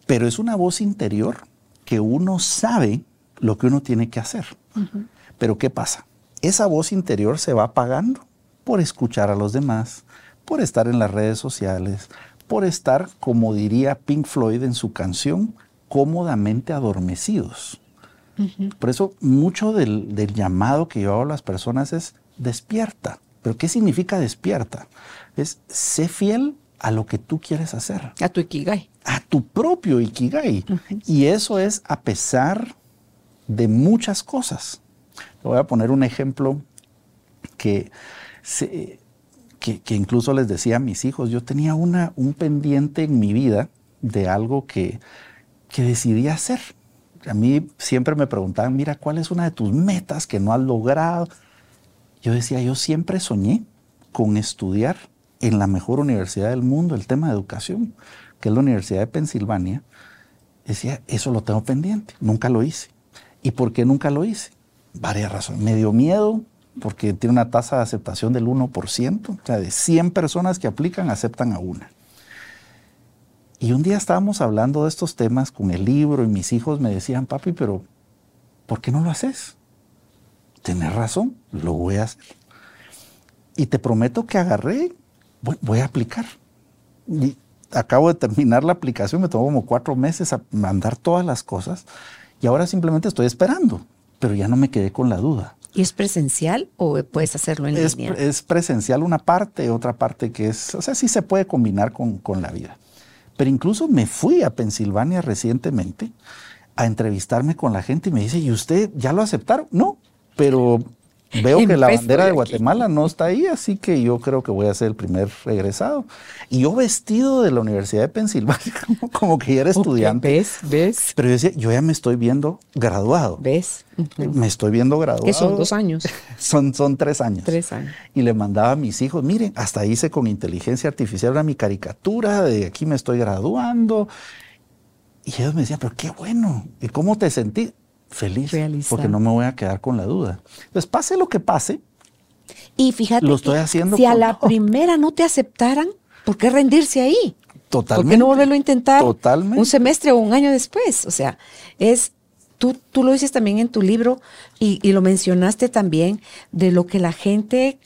Pero es una voz interior que uno sabe lo que uno tiene que hacer. Pero ¿qué pasa? Esa voz interior se va apagando por escuchar a los demás, por estar en las redes sociales, por estar, como diría Pink Floyd en su canción, cómodamente adormecidos. Por eso mucho del, del llamado que yo hago a las personas es despierta. ¿Pero qué significa despierta? Es sé fiel a lo que tú quieres hacer A tu Ikigai. a tu propio Ikigai. Y eso es a pesar de muchas cosas. Te voy a poner un ejemplo que, se- que, que incluso les decía a mis hijos. Yo tenía una, un pendiente en mi vida de algo que, que decidí hacer. A mí siempre me preguntaban, mira, ¿cuál es una de tus metas que no has logrado? Yo decía, yo siempre soñé con estudiar en la mejor universidad del mundo el tema de educación, que es la Universidad de Pensilvania. Decía, eso lo tengo pendiente, nunca lo hice. ¿Y por qué nunca lo hice? Varias razones. Me dio miedo porque tiene una tasa de aceptación del 1%, o sea, de 100 personas que aplican, aceptan a una. Y un día estábamos hablando de estos temas con el libro y mis hijos me decían, papi, pero ¿por qué no lo haces? Tienes razón, lo voy a hacer. Y te prometo que agarré, voy, voy a aplicar. Y acabo de terminar la aplicación, me tomó como cuatro meses a mandar todas las cosas y ahora simplemente estoy esperando, pero ya no me quedé con la duda. ¿Y es presencial o puedes hacerlo en Es, línea? es presencial una parte, otra parte que es, o sea, sí se puede combinar con, con la vida. Pero incluso me fui a Pensilvania recientemente a entrevistarme con la gente y me dice, ¿y usted ya lo aceptaron? No, pero veo que la bandera de aquí. Guatemala no está ahí, así que yo creo que voy a ser el primer regresado. Y yo vestido de la Universidad de Pensilvania, como, como que ya era estudiante. ¿Ves? ¿Ves? Pero yo decía, yo ya me estoy viendo graduado. ¿Ves? Me estoy viendo graduado. Que son dos años. Son, son tres años. Tres años. Y le mandaba a mis hijos, miren, hasta hice con inteligencia artificial una mi caricatura de aquí me estoy graduando. Y ellos me decían, pero qué bueno. ¿Y cómo te sentí? Feliz. Porque no me voy a quedar con la duda. Entonces, pase lo que pase, Y fíjate, Lo estoy haciendo si a la todo. primera no te aceptaran, ¿por qué rendirse ahí? totalmente. ¿Por qué no volverlo a intentar Totalmente. un semestre o un año después? O sea, es, tú, tú lo dices también en tu libro y, y lo mencionaste también de lo que la gente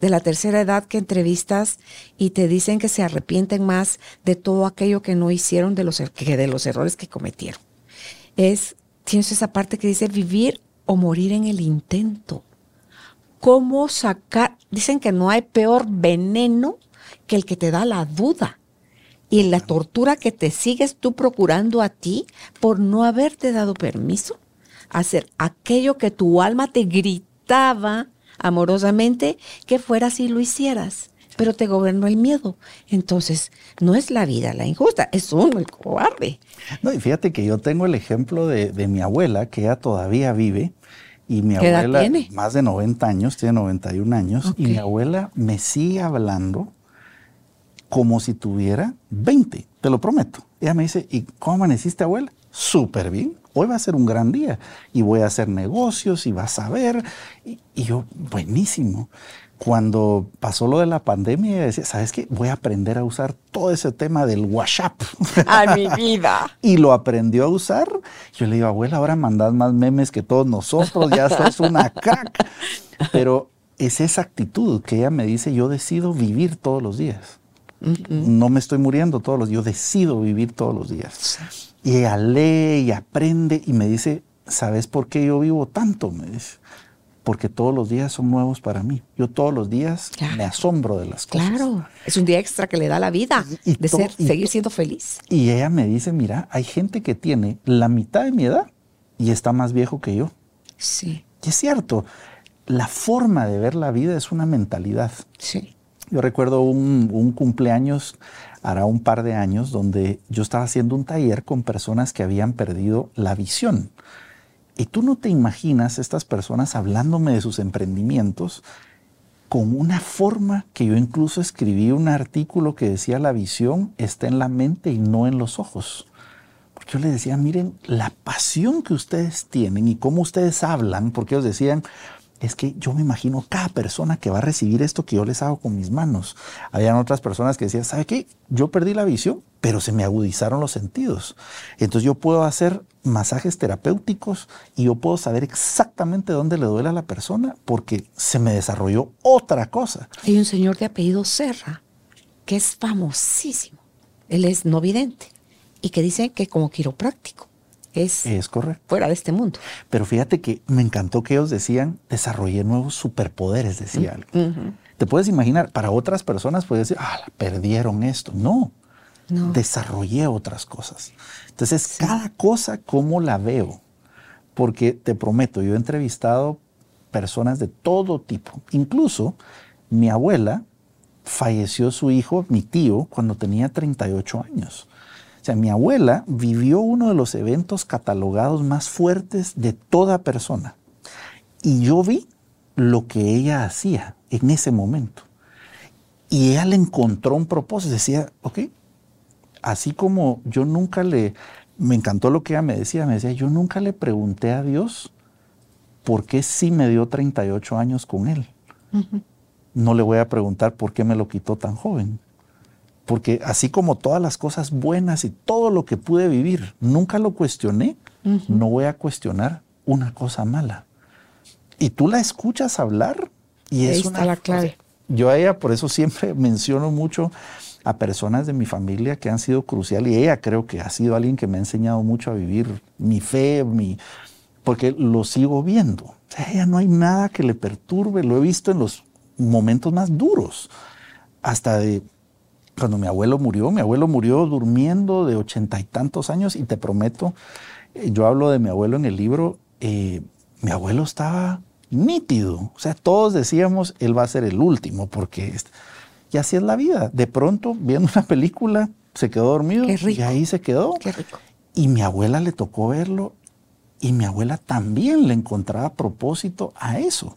de la tercera edad que entrevistas y te dicen que se arrepienten más de todo aquello que no hicieron de los, er- que de los errores que cometieron. Es, tienes esa parte que dice vivir o morir en el intento. ¿Cómo sacar? Dicen que no hay peor veneno que el que te da la duda. y la tortura que te sigues tú procurando a ti por no haberte dado permiso a hacer aquello que tu alma te gritaba amorosamente que fueras y lo hicieras. Pero te gobernó el miedo. Entonces, no es la vida la injusta, es uno el cobarde. No, y fíjate que yo tengo el ejemplo de, de mi abuela, que ella todavía vive, y mi ¿Qué edad abuela, tiene? más de 90 años, tiene 91 años, y mi abuela me sigue hablando como si tuviera 20, te lo prometo. Ella me dice, ¿y cómo amaneciste, abuela? Súper bien. Hoy va a ser un gran día y voy a hacer negocios y vas a ver. Y, y yo, buenísimo. Cuando pasó lo de la pandemia, decía, ¿sabes qué? Voy a aprender a usar todo ese tema del WhatsApp. ¡A mi vida! y lo aprendió a usar. Yo le digo, abuela, ahora mandás más memes que todos nosotros, ya sos una crack. Pero es esa actitud que ella me dice, yo decido vivir todos los días. No me estoy muriendo todos los días, yo decido vivir todos los días. Y ella lee y aprende y me dice, ¿sabes por qué yo vivo tanto? Me dice, porque todos los días son nuevos para mí. Yo todos los días Claro. me asombro de las cosas. Claro, es un día extra que le da la vida Y- y de ser, y seguir siendo feliz. Y ella me dice, mira, hay gente que tiene la mitad de mi edad y está más viejo que yo. Sí, Y es cierto, la forma de ver la vida es una mentalidad. sí. Yo recuerdo un, un cumpleaños, hará un par de años, donde yo estaba haciendo un taller con personas que habían perdido la visión. Y tú no te imaginas estas personas hablándome de sus emprendimientos con una forma que yo incluso escribí un artículo que decía la visión está en la mente y no en los ojos. Porque yo les decía, miren, la pasión que ustedes tienen y cómo ustedes hablan, porque ellos decían, es que yo me imagino cada persona que va a recibir esto que yo les hago con mis manos. Habían otras personas que decían, ¿sabe qué? Yo perdí la visión, pero se me agudizaron los sentidos. Entonces yo puedo hacer masajes terapéuticos y yo puedo saber exactamente dónde le duele a la persona porque se me desarrolló otra cosa. Hay un señor de apellido Serra que es famosísimo. Él es no vidente y que dice que como quiropráctico es Es correcto. fuera de este mundo. Pero fíjate que me encantó que ellos decían, desarrollé nuevos superpoderes, decía alguien. Te puedes imaginar, para otras personas puedes decir, ah, perdieron esto. No, No. desarrollé otras cosas. Entonces, cada cosa, ¿cómo la veo? Porque te prometo, yo he entrevistado personas de todo tipo. Incluso mi abuela falleció su hijo, mi tío, cuando tenía 38 años. O sea, mi abuela vivió uno de los eventos catalogados más fuertes de toda persona. Y yo vi lo que ella hacía en ese momento. Y ella le encontró un propósito. Decía, ok, así como yo nunca le, me encantó lo que ella me decía, me decía, yo nunca le pregunté a Dios por qué sí me dio 38 años con él. No le voy a preguntar por qué me lo quitó tan joven. Porque así como todas las cosas buenas y todo lo que pude vivir, nunca lo cuestioné, no voy a cuestionar una cosa mala. Y tú la escuchas hablar y Ahí es está una la clave. yo a ella por eso siempre menciono mucho a personas de mi familia que han sido crucial y ella creo que ha sido alguien que me ha enseñado mucho a vivir mi fe, mi porque lo sigo viendo. O sea, ella no hay nada que le perturbe, lo he visto en los momentos más duros. Hasta de cuando mi abuelo murió, mi abuelo murió durmiendo de ochenta y tantos años y te prometo, eh, yo hablo de mi abuelo en el libro, eh, mi abuelo estaba nítido, o sea, todos decíamos, él va a ser el último, porque, y así es la vida, de pronto, viendo una película, se quedó dormido Qué rico. y ahí se quedó. Qué rico. Y mi abuela le tocó verlo y mi abuela también le encontraba propósito a eso.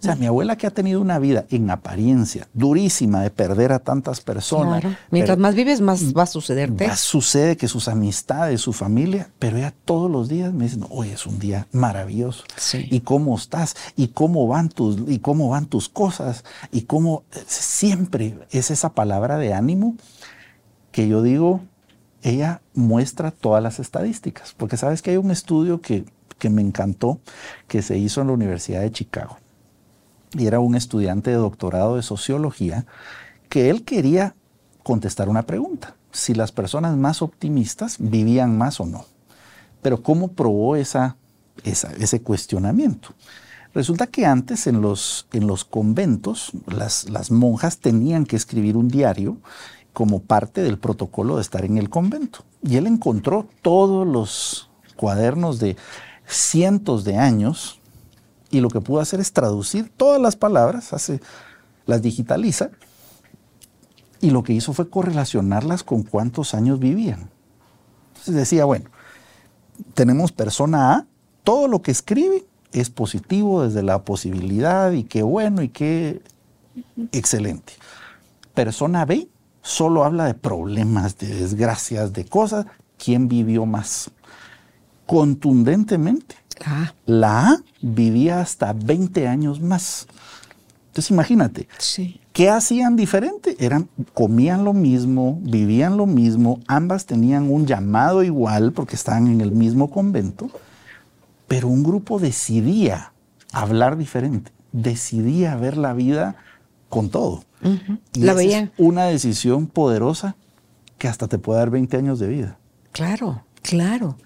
O sea, mi abuela que ha tenido una vida en apariencia durísima de perder a tantas personas. Claro. Mientras más vives, más va a sucederte. ya sucede que sus amistades, su familia, pero ella todos los días me dicen, hoy es un día maravilloso. Sí. ¿Y cómo estás? ¿Y cómo van tus, y cómo van tus cosas? Y cómo siempre es esa palabra de ánimo que yo digo, ella muestra todas las estadísticas, porque sabes que hay un estudio que, que me encantó que se hizo en la Universidad de Chicago y era un estudiante de doctorado de sociología que él quería contestar una pregunta, si las personas más optimistas vivían más o no. Pero ¿cómo probó esa, ese cuestionamiento? Resulta que antes en los, en los conventos las, las monjas tenían que escribir un diario como parte del protocolo de estar en el convento. Y él encontró todos los cuadernos de cientos de años y lo que pudo hacer es traducir todas las palabras, hace, las digitaliza y lo que hizo fue correlacionarlas con cuántos años vivían. Entonces decía, bueno, tenemos persona A, todo lo que escribe es positivo desde la posibilidad y qué bueno y qué excelente. Persona B solo habla de problemas, de desgracias, de cosas. ¿Quién vivió más? Contundentemente. Ah, La A vivía hasta 20 años más. Entonces imagínate, sí. ¿qué hacían diferente? Eran, comían lo mismo, vivían lo mismo, ambas tenían un llamado igual porque estaban en el mismo convento, pero un grupo decidía hablar diferente, decidía ver la vida con todo. Y La esa es veían. una decisión poderosa que hasta te puede dar 20 años de vida. Claro, claro.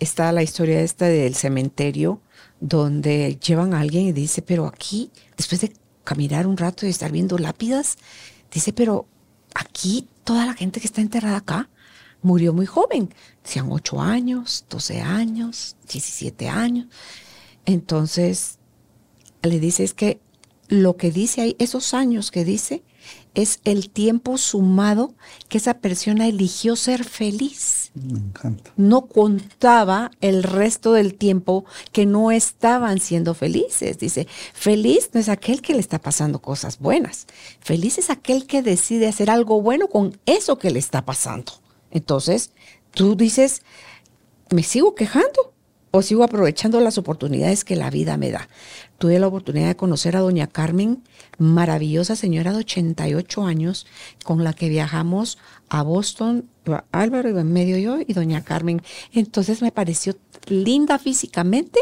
Está la historia esta del cementerio donde llevan a alguien y dice, pero aquí, después de caminar un rato y estar viendo lápidas, dice, pero aquí toda la gente que está enterrada acá murió muy joven. Decían 8 años, 12 años, 17 años. Entonces, le dice es que lo que dice ahí, esos años que dice, es el tiempo sumado que esa persona eligió ser feliz. Me encanta. No contaba el resto del tiempo que no estaban siendo felices. Dice, feliz no es aquel que le está pasando cosas buenas. Feliz es aquel que decide hacer algo bueno con eso que le está pasando. Entonces, tú dices, ¿me sigo quejando? ¿O sigo aprovechando las oportunidades que la vida me da? Tuve la oportunidad de conocer a doña Carmen, maravillosa señora de 88 años, con la que viajamos a Boston. Álvaro iba en medio yo y doña Carmen. Entonces me pareció linda físicamente.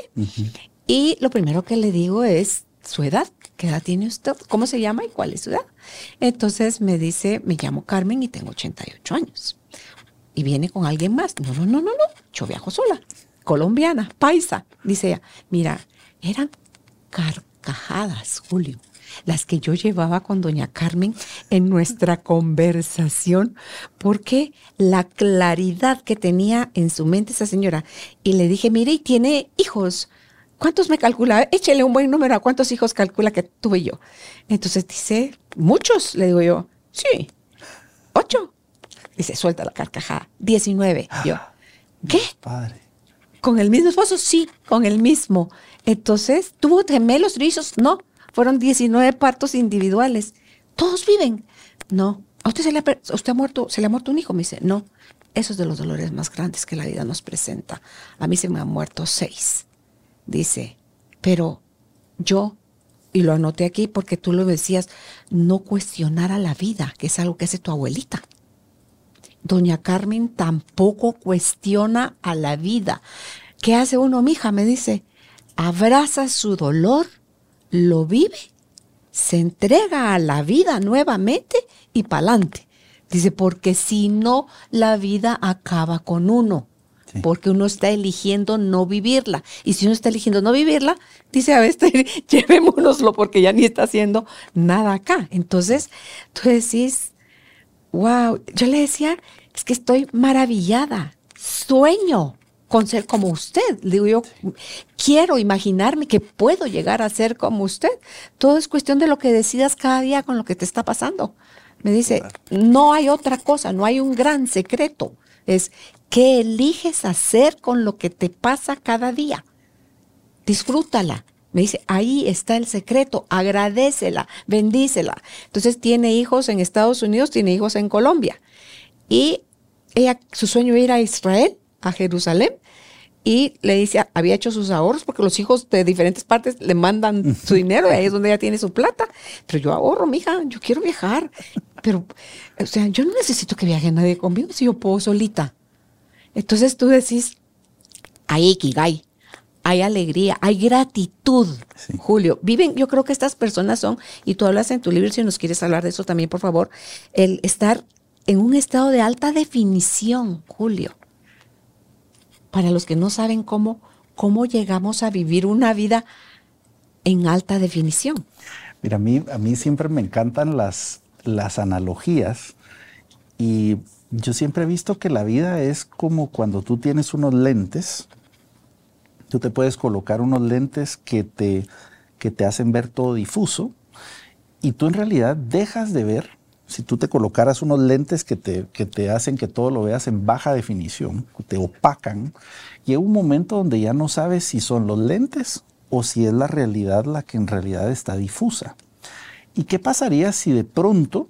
Y lo primero que le digo es su edad. ¿Qué edad tiene usted? ¿Cómo se llama y cuál es su edad? Entonces me dice, me llamo Carmen y tengo 88 años y viene con alguien más. No, no, no, no, no. Yo viajo sola. Colombiana, paisa. Dice ella, mira, eran carcajadas, Julio, las que yo llevaba con doña Carmen en nuestra conversación, porque la claridad que tenía en su mente esa señora. Y le dije, mire, y tiene hijos. ¿Cuántos me calcula? Échele un buen número a cuántos hijos calcula que tuve yo. Entonces dice, muchos, le digo yo, sí, ocho. Dice, suelta la carcajada. 19. Yo, ¿qué? Padre. ¿Con el mismo esposo? Sí, con el mismo. Entonces, ¿tuvo gemelos rizos? No, fueron 19 partos individuales. ¿Todos viven? No. ¿A usted, se le ha, usted ha muerto, se le ha muerto un hijo? Me dice, no. Eso es de los dolores más grandes que la vida nos presenta. A mí se me han muerto seis. Dice, pero yo, y lo anoté aquí porque tú lo decías, no cuestionar a la vida, que es algo que hace tu abuelita. Doña Carmen tampoco cuestiona a la vida. ¿Qué hace uno, mija? Me dice, abraza su dolor, lo vive, se entrega a la vida nuevamente y pa'lante. Dice, porque si no, la vida acaba con uno. Sí. Porque uno está eligiendo no vivirla. Y si uno está eligiendo no vivirla, dice a veces, llevémonoslo porque ya ni está haciendo nada acá. Entonces, tú decís, wow, yo le decía, es que estoy maravillada, sueño con ser como usted. Le digo yo, quiero imaginarme que puedo llegar a ser como usted. Todo es cuestión de lo que decidas cada día con lo que te está pasando. Me dice, no hay otra cosa, no hay un gran secreto. Es qué eliges hacer con lo que te pasa cada día. Disfrútala. Me dice, ahí está el secreto, agradecela, bendícela. Entonces tiene hijos en Estados Unidos, tiene hijos en Colombia. Y ella, su sueño era ir a Israel, a Jerusalén, y le dice, había hecho sus ahorros porque los hijos de diferentes partes le mandan su dinero y ahí es donde ella tiene su plata. Pero yo ahorro, mija, yo quiero viajar. Pero, o sea, yo no necesito que viaje nadie conmigo si yo puedo solita. Entonces tú decís, hay ikigai, hay alegría, hay gratitud, Sí. Julio. Viven, yo creo que estas personas son, y tú hablas en tu libro, si nos quieres hablar de eso también, por favor, el estar en un estado de alta definición, Julio. Para los que no saben cómo, cómo llegamos a vivir una vida en alta definición. Mira, a mí, a mí siempre me encantan las, las analogías Y yo siempre he visto que la vida es como cuando tú tienes unos lentes. Tú te puedes colocar unos lentes que te, que te hacen ver todo difuso y tú en realidad dejas de ver si tú te colocaras unos lentes que te, que te hacen que todo lo veas en baja definición, te opacan, llega un momento donde ya no sabes si son los lentes o si es la realidad la que en realidad está difusa. ¿Y qué pasaría si de pronto,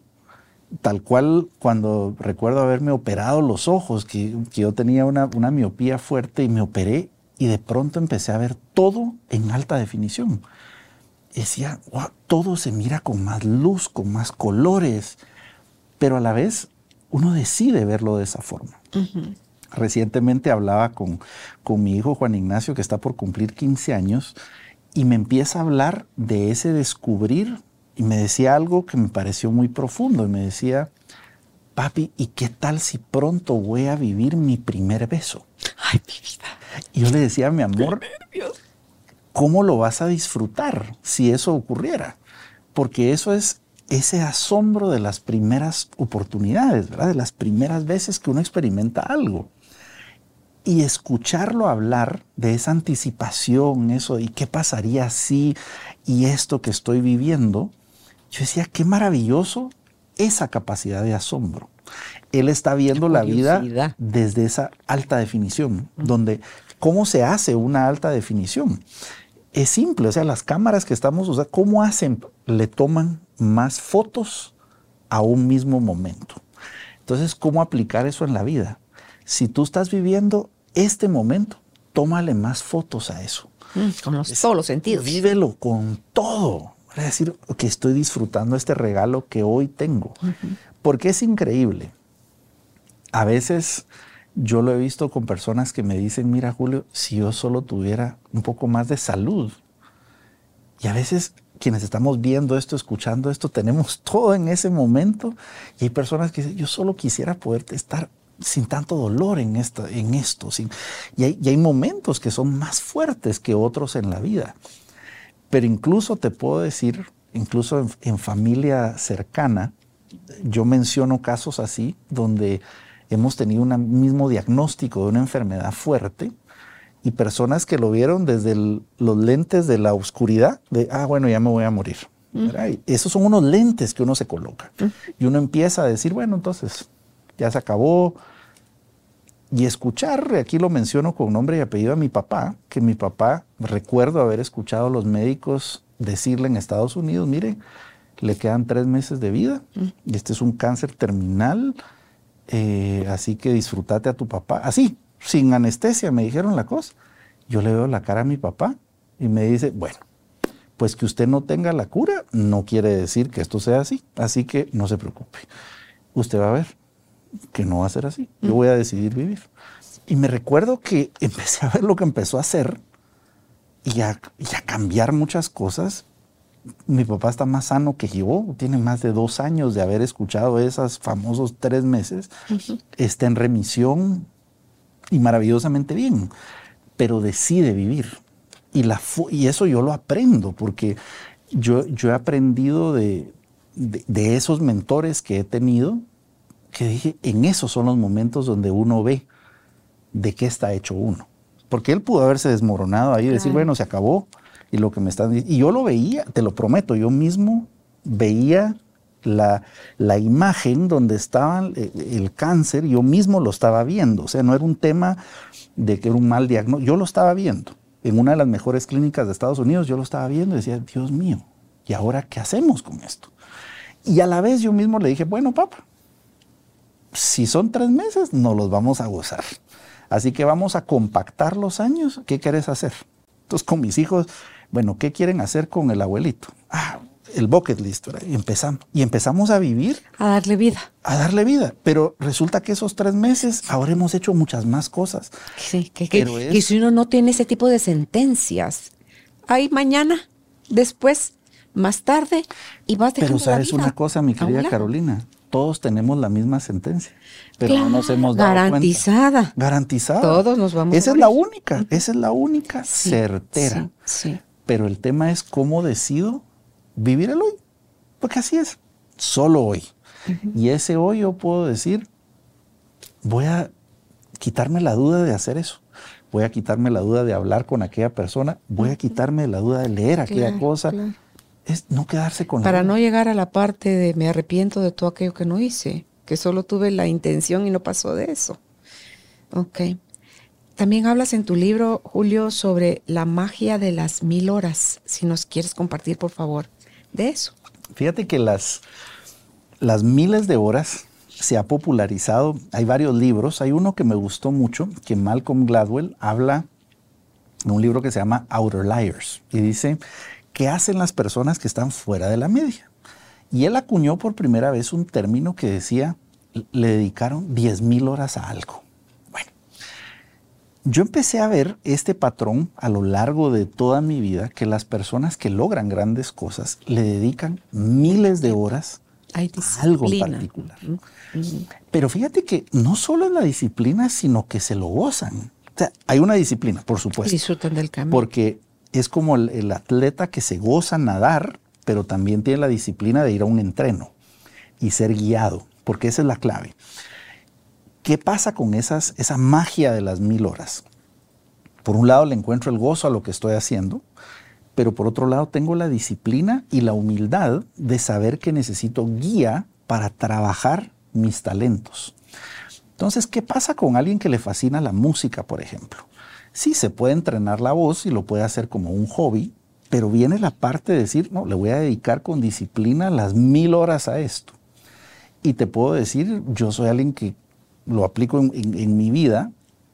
tal cual cuando recuerdo haberme operado los ojos, que, yo tenía una, una miopía fuerte y me operé y de pronto empecé a ver todo en alta definición? decía, todo se mira con más luz, con más colores, pero a la vez uno decide verlo de esa forma. Recientemente hablaba con, con mi hijo Juan Ignacio, que está por cumplir 15 años, y me empieza a hablar de ese descubrir, y me decía algo que me pareció muy profundo, y me decía, papi, ¿y qué tal si pronto voy a vivir mi primer beso? Ay, mi vida. Y yo le decía, mi amor, ¿cómo lo vas a disfrutar si eso ocurriera? Porque eso es ese asombro de las primeras oportunidades, ¿verdad? De las primeras veces que uno experimenta algo. Y escucharlo hablar de esa anticipación, eso, y qué pasaría si, y esto que estoy viviendo, yo decía, qué maravilloso esa capacidad de asombro. Él está viendo la vida desde esa alta definición, donde, ¿cómo se hace una alta definición? es simple, o sea, las cámaras que estamos usando, ¿cómo hacen? Le toman más fotos a un mismo momento. Entonces, ¿cómo aplicar eso en la vida? Si tú estás viviendo este momento, tómale más fotos a eso. Mm, con todos los sentidos. Vívelo con todo. Es decir, que estoy disfrutando este regalo que hoy tengo. Porque es increíble. A veces yo lo he visto con personas que me dicen, mira Julio, si yo solo tuviera un poco más de salud. Y a veces quienes estamos viendo esto, escuchando esto, tenemos todo en ese momento. Y hay personas que dicen, yo solo quisiera poder estar sin tanto dolor en, esto. En esto sin... y, hay, momentos que son más fuertes que otros en la vida. Pero incluso te puedo decir, incluso en familia cercana, yo menciono casos así, donde hemos tenido un mismo diagnóstico de una enfermedad fuerte y personas que lo vieron desde los lentes de la oscuridad, de, ah, bueno, ya me voy a morir. Esos son unos lentes que uno se coloca. Y uno empieza a decir, bueno, entonces ya se acabó. Y escuchar, aquí lo menciono con nombre y apellido a mi papá, que mi papá, recuerdo haber escuchado a los médicos decirle en Estados Unidos, mire, le quedan tres meses de vida, y este es un cáncer terminal, eh, así que disfrútate a tu papá. Así, sin anestesia, me dijeron la cosa. Yo le veo la cara a mi papá y me dice, bueno, pues que usted no tenga la cura no quiere decir que esto sea así. Así que no se preocupe. Usted va a ver que no va a ser así. Yo voy a decidir vivir. Y me recuerdo que empecé a ver lo que empezó a hacer y a, y a cambiar muchas cosas mi papá está más sano que yo, tiene más de dos años de haber escuchado esos famosos tres meses, está en remisión y maravillosamente bien, pero decide vivir. Y, la, y eso yo lo aprendo, porque yo, yo he aprendido de, de, esos mentores que he tenido, que dije, en esos son los momentos donde uno ve de qué está hecho uno. Porque él pudo haberse desmoronado ahí y decir, bueno, se acabó y lo que me están Y yo lo veía, te lo prometo, yo mismo veía la, la imagen donde estaba el, el, cáncer, yo mismo lo estaba viendo. O sea, no era un tema de que era un mal diagnóstico, yo lo estaba viendo. En una de las mejores clínicas de Estados Unidos, yo lo estaba viendo y decía, Dios mío, ¿y ahora qué hacemos con esto? Y a la vez yo mismo le dije, bueno, papá, si son tres meses, no los vamos a gozar. Así que vamos a compactar los años. ¿Qué quieres hacer? Entonces, con mis hijos, bueno, ¿qué quieren hacer con el abuelito? Ah, el bucket list, ¿verdad? Y empezamos, y empezamos a vivir. A darle vida. A darle vida. Pero resulta que esos tres meses ahora hemos hecho muchas más cosas. Sí, que, que, si uno no tiene ese tipo de sentencias, hay mañana, después, más tarde, y vas Pero sabes una cosa, mi querida Carolina, todos tenemos la misma sentencia, pero no nos hemos dado garantizada. Garantizada. Todos nos vamos. Esa es la única, esa es la única certera. sí. Pero el tema es cómo decido vivir el hoy. Porque así es, solo hoy. Y ese hoy yo puedo decir, voy a quitarme la duda de hacer eso. Voy a quitarme la duda de hablar con aquella persona. Voy a quitarme la duda de leer aquella cosa. Es no quedarse con Para no llegar a la parte de me arrepiento de todo aquello que no hice, que solo tuve la intención y no pasó de eso. Ok. También hablas en tu libro, Julio, sobre la magia de las mil horas. Si nos quieres compartir, por favor, de eso. Fíjate que las, las miles de horas se ha popularizado. Hay varios libros. Hay uno que me gustó mucho, que Malcolm Gladwell habla en un libro que se llama Outer Liars. Y dice, ¿qué hacen las personas que están fuera de la media? Y él acuñó por primera vez un término que decía, le dedicaron 10.000 horas a algo yo empecé a ver este patrón a lo largo de toda mi vida, que las personas que logran grandes cosas le dedican miles de horas a algo particular. Pero fíjate que no solo es la disciplina, sino que se lo gozan. O sea, hay una disciplina, por supuesto. Disfrutan del cambio. Porque es como el atleta que se goza nadar, pero también tiene la disciplina de ir a un entreno y ser guiado, porque esa es la clave. ¿Qué pasa con esas, esa magia de las mil horas? Por un lado le encuentro el gozo a lo que estoy haciendo, pero por otro lado tengo la disciplina y la humildad de saber que necesito guía para trabajar mis talentos. Entonces, ¿qué pasa con alguien que le fascina la música, por ejemplo? Sí, se puede entrenar la voz y lo puede hacer como un hobby, pero viene la parte de decir, no, le voy a dedicar con disciplina las mil horas a esto. Y te puedo decir, yo soy alguien que lo aplico en, mi vida,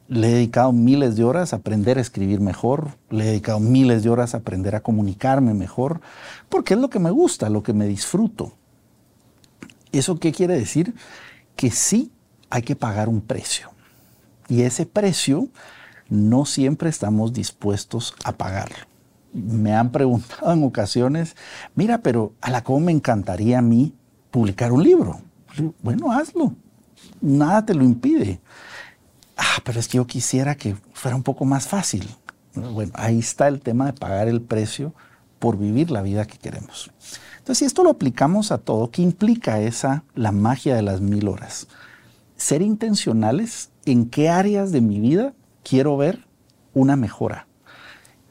le he dedicado miles de horas a aprender a escribir mejor, le he dedicado miles de horas a aprender a comunicarme mejor, porque es lo que me gusta, lo que me disfruto. ¿Eso qué quiere decir? Que sí hay que pagar un precio. Y ese precio no siempre estamos dispuestos a pagarlo. Me han preguntado en ocasiones, mira, pero a la cómo me encantaría a mí publicar un libro. Bueno, hazlo nada te lo impide. Ah, pero es que yo quisiera que fuera un poco más fácil. Bueno, ahí está el tema de pagar el precio por vivir la vida que queremos. Entonces, si esto lo aplicamos a todo, ¿qué implica esa, la magia de las mil horas? Ser intencionales en qué áreas de mi vida quiero ver una mejora.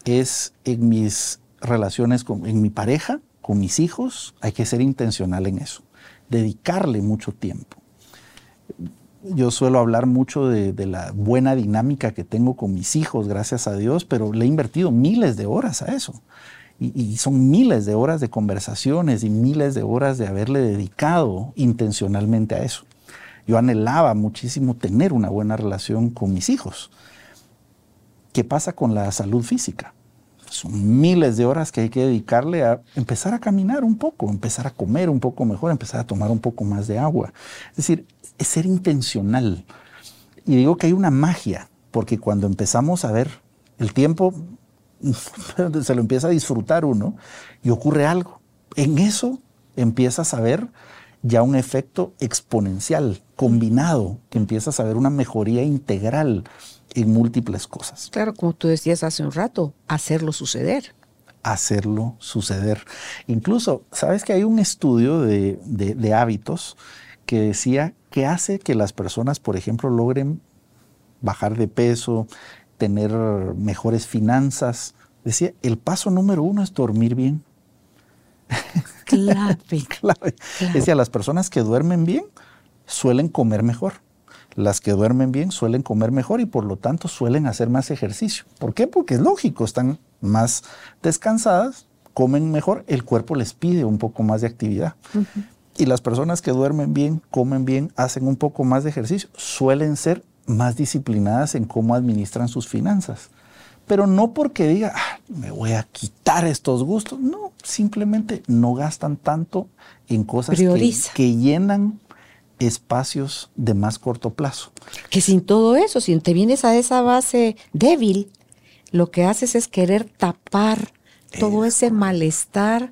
Es en mis relaciones con en mi pareja, con mis hijos, hay que ser intencional en eso. Dedicarle mucho tiempo yo suelo hablar mucho de, la buena dinámica que tengo con mis hijos, gracias a Dios, pero le he invertido miles de horas a eso. Y, son miles de horas de conversaciones y miles de horas de haberle dedicado intencionalmente a eso. Yo anhelaba muchísimo tener una buena relación con mis hijos. ¿Qué pasa con la salud física? Son miles de horas que hay que dedicarle a empezar a caminar un poco, empezar a comer un poco mejor, empezar a tomar un poco más de agua. Es decir, es ser intencional. Y digo que hay una magia, porque cuando empezamos a ver el tiempo, se lo empieza a disfrutar uno y ocurre algo. En eso empiezas a ver ya un efecto exponencial, combinado, que empiezas a ver una mejoría integral en múltiples cosas. Claro, como tú decías hace un rato, hacerlo suceder. Hacerlo suceder. Incluso, ¿sabes que hay un estudio de, de hábitos que decía que hace que las personas, por ejemplo, logren bajar de peso, tener mejores finanzas. Decía, el paso número uno es dormir bien. Clave. Clave. Decía, las personas que duermen bien suelen comer mejor. Las que duermen bien suelen comer mejor y por lo tanto suelen hacer más ejercicio. ¿Por qué? Porque es lógico, están más descansadas, comen mejor, el cuerpo les pide un poco más de actividad. Y las personas que duermen bien, comen bien, hacen un poco más de ejercicio, suelen ser más disciplinadas en cómo administran sus finanzas. Pero no porque diga, ah, me voy a quitar estos gustos. No, simplemente no gastan tanto en cosas que, que, llenan espacios de más corto plazo. Que sin todo eso, si te vienes a esa base débil, lo que haces es querer tapar todo ese malestar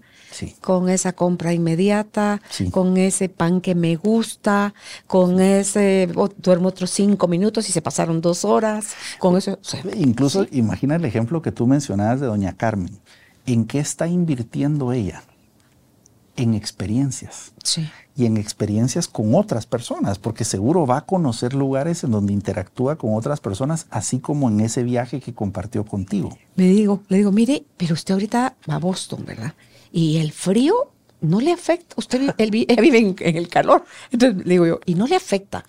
con esa compra inmediata, con ese pan que me gusta, con ese, duermo otros cinco minutos y se pasaron dos horas, con eso. Incluso imagina el ejemplo que tú mencionabas de doña Carmen. ¿En qué está invirtiendo ella? En experiencias. Sí. Y en experiencias con otras personas, porque seguro va a conocer lugares en donde interactúa con otras personas, así como en ese viaje que compartió contigo. Le digo, le digo, mire, pero usted ahorita va a Boston, ¿verdad? Y el frío no le afecta. Usted él, él vive en, en el calor. Entonces le digo yo, y no le afecta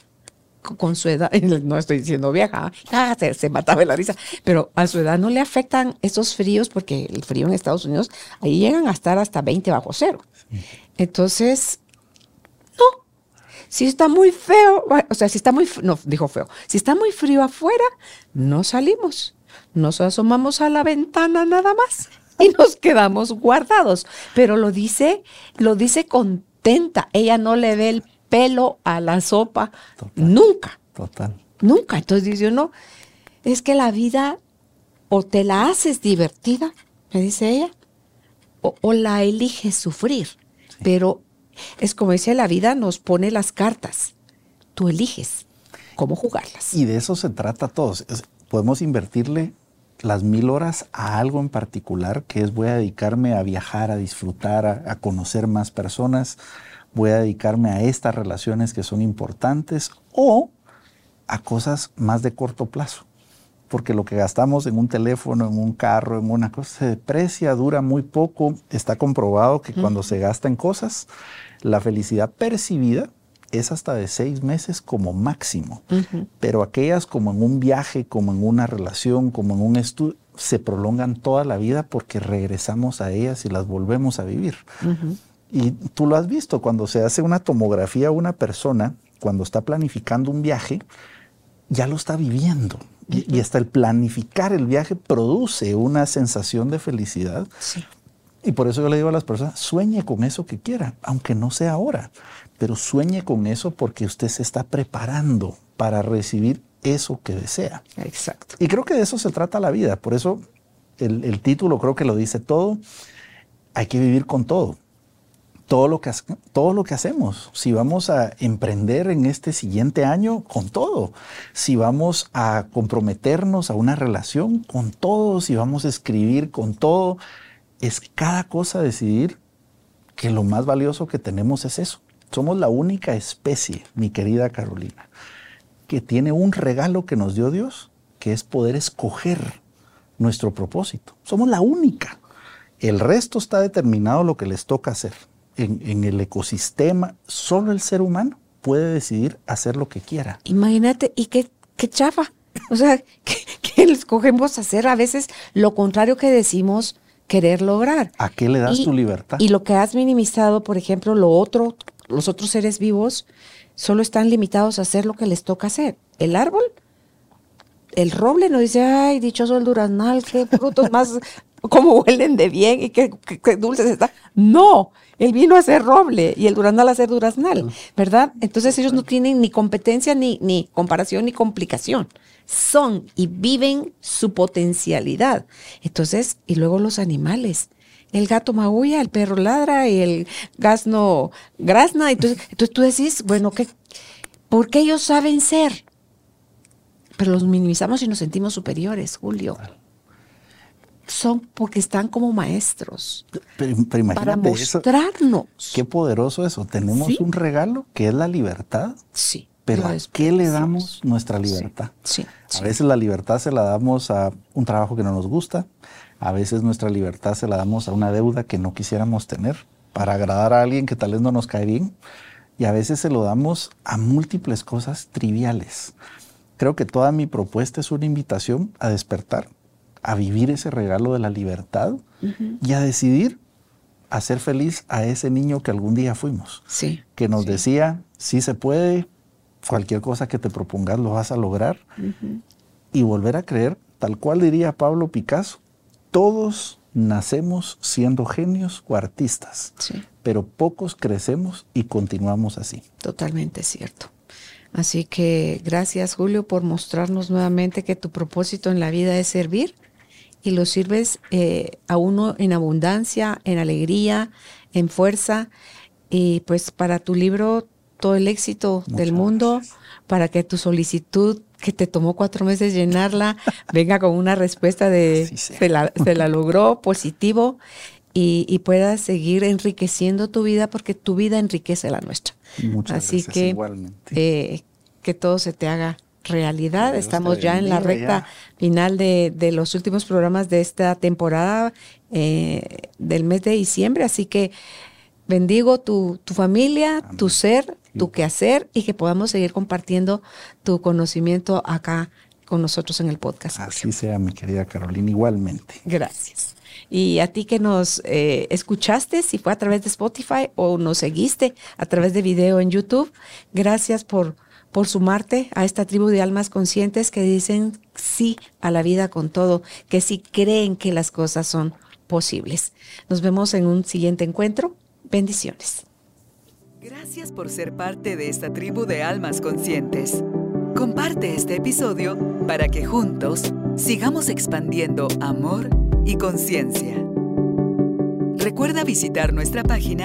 con su edad, no estoy diciendo vieja, ah, se, mataba la risa, pero a su edad no le afectan esos fríos porque el frío en Estados Unidos, ahí llegan a estar hasta 20 bajo cero. Entonces, no. Si está muy feo, o sea, si está muy, no, dijo feo, si está muy frío afuera, no salimos. Nos asomamos a la ventana nada más y nos quedamos guardados. Pero lo dice, lo dice contenta. Ella no le ve el pelo a la sopa Total. nunca, Total. nunca. Entonces dice uno, es que la vida o te la haces divertida, me dice ella, o, o la eliges sufrir. Pero es como dice, la vida nos pone las cartas. Tú eliges cómo jugarlas. Y de eso se trata todos. Podemos invertirle las mil horas a algo en particular, que es voy a dedicarme a viajar, a disfrutar, a, a conocer más personas, voy a dedicarme a estas relaciones que son importantes o a cosas más de corto plazo. Porque lo que gastamos en un teléfono, en un carro, en una cosa, se deprecia, dura muy poco. Está comprobado que cuando se gasta en cosas, la felicidad percibida es hasta de seis meses como máximo. Pero aquellas como en un viaje, como en una relación, como en un estudio, se prolongan toda la vida porque regresamos a ellas y las volvemos a vivir. Y tú lo has visto, cuando se hace una tomografía a una persona, cuando está planificando un viaje, ya lo está viviendo. Y, y hasta el planificar el viaje produce una sensación de felicidad. Sí. Y por eso yo le digo a las personas, sueñe con eso que quiera, aunque no sea ahora, pero sueñe con eso porque usted se está preparando para recibir eso que desea. Exacto. Y creo que de eso se trata la vida. Por eso el, el título creo que lo dice todo. Hay que vivir con todo. Todo lo, que, lo que hacemos. Si vamos a emprender en este siguiente año, con todo. Si vamos a comprometernos a una relación, con todo. Si vamos a escribir, con todo. Es cada cosa decidir que lo más valioso que tenemos es eso. Somos la única especie, mi querida Carolina, que tiene un regalo que nos dio Dios, que es poder escoger nuestro propósito. Somos la única. El resto está determinado lo que les toca hacer. En, en el ecosistema, solo el ser humano puede decidir hacer lo que quiera. Imagínate, y qué, qué chafa. O sea, que, que escogemos hacer a veces lo contrario que decimos querer lograr. ¿A qué le das Y- tu libertad? Y lo que has minimizado, por ejemplo, lo otro, los otros seres vivos solo están limitados a hacer lo que les toca hacer. El árbol, el roble no dice, ay, dichoso el duraznal, qué frutos más, cómo huelen de bien y qué, qué- qué dulces está. No, él vino a ser roble y el duraznal a ser duraznal, ¿verdad? Entonces ellos no tienen ni competencia, ni, ni comparación, ni complicación. Son y viven su potencialidad. Entonces, y luego los animales. El gato maulla, el perro ladra y el gasno grazna. Entonces, entonces tú decís, bueno, ¿qué, ¿por qué ellos saben ser? Pero los minimizamos y nos sentimos superiores, Julio. Son porque están como maestros Pero, pero para imagínate eso. mostrarnos. Qué poderoso eso. Tenemos Sí. un regalo que es la libertad, Sí. pero ¿a qué le damos nuestra libertad? Sí. sí. A veces la libertad se la damos a un trabajo que no nos gusta, a veces nuestra libertad se la damos a una deuda que no quisiéramos tener para agradar a alguien que tal vez no nos cae bien y a veces se lo damos a múltiples cosas triviales. Creo que toda mi propuesta es una invitación a despertar, a vivir ese regalo de la libertad y a decidir hacer feliz a ese niño que algún día fuimos Sí. que nos Sí. decía, sí se puede, cualquier cosa que te propongas lo vas a lograr. Y volver a creer, tal cual diría Pablo Picasso, todos nacemos siendo genios o artistas, Sí. pero pocos crecemos y continuamos así. Totalmente cierto. Así que gracias Julio por mostrarnos nuevamente que tu propósito en la vida es servir y lo sirves eh, a uno en abundancia, en alegría, en fuerza y pues para tu libro todo el éxito del mundo, para que tu solicitud que te tomó cuatro meses llenarla venga con una respuesta de se la, se la logró positivo y, puedas seguir enriqueciendo tu vida porque tu vida enriquece la nuestra. Muchas Así gracias, que igualmente. eh, que todo se te haga realidad. Estamos ya en la recta final de, de los últimos programas de esta temporada eh, del mes de diciembre, así que bendigo tu, tu familia, tu ser, tu quehacer y que podamos seguir compartiendo tu conocimiento acá con nosotros en el podcast. Así sea, mi querida Carolina, igualmente. Gracias. Y a ti que nos eh, escuchaste, si fue a través de Spotify o nos seguiste a través de video en YouTube, gracias por, por sumarte a esta tribu de almas conscientes que dicen sí a la vida con todo, que sí creen que las cosas son posibles. Nos vemos en un siguiente encuentro. Bendiciones. Gracias por ser parte de esta tribu de almas conscientes. Comparte este episodio para que juntos sigamos expandiendo amor y conciencia. Recuerda visitar nuestra página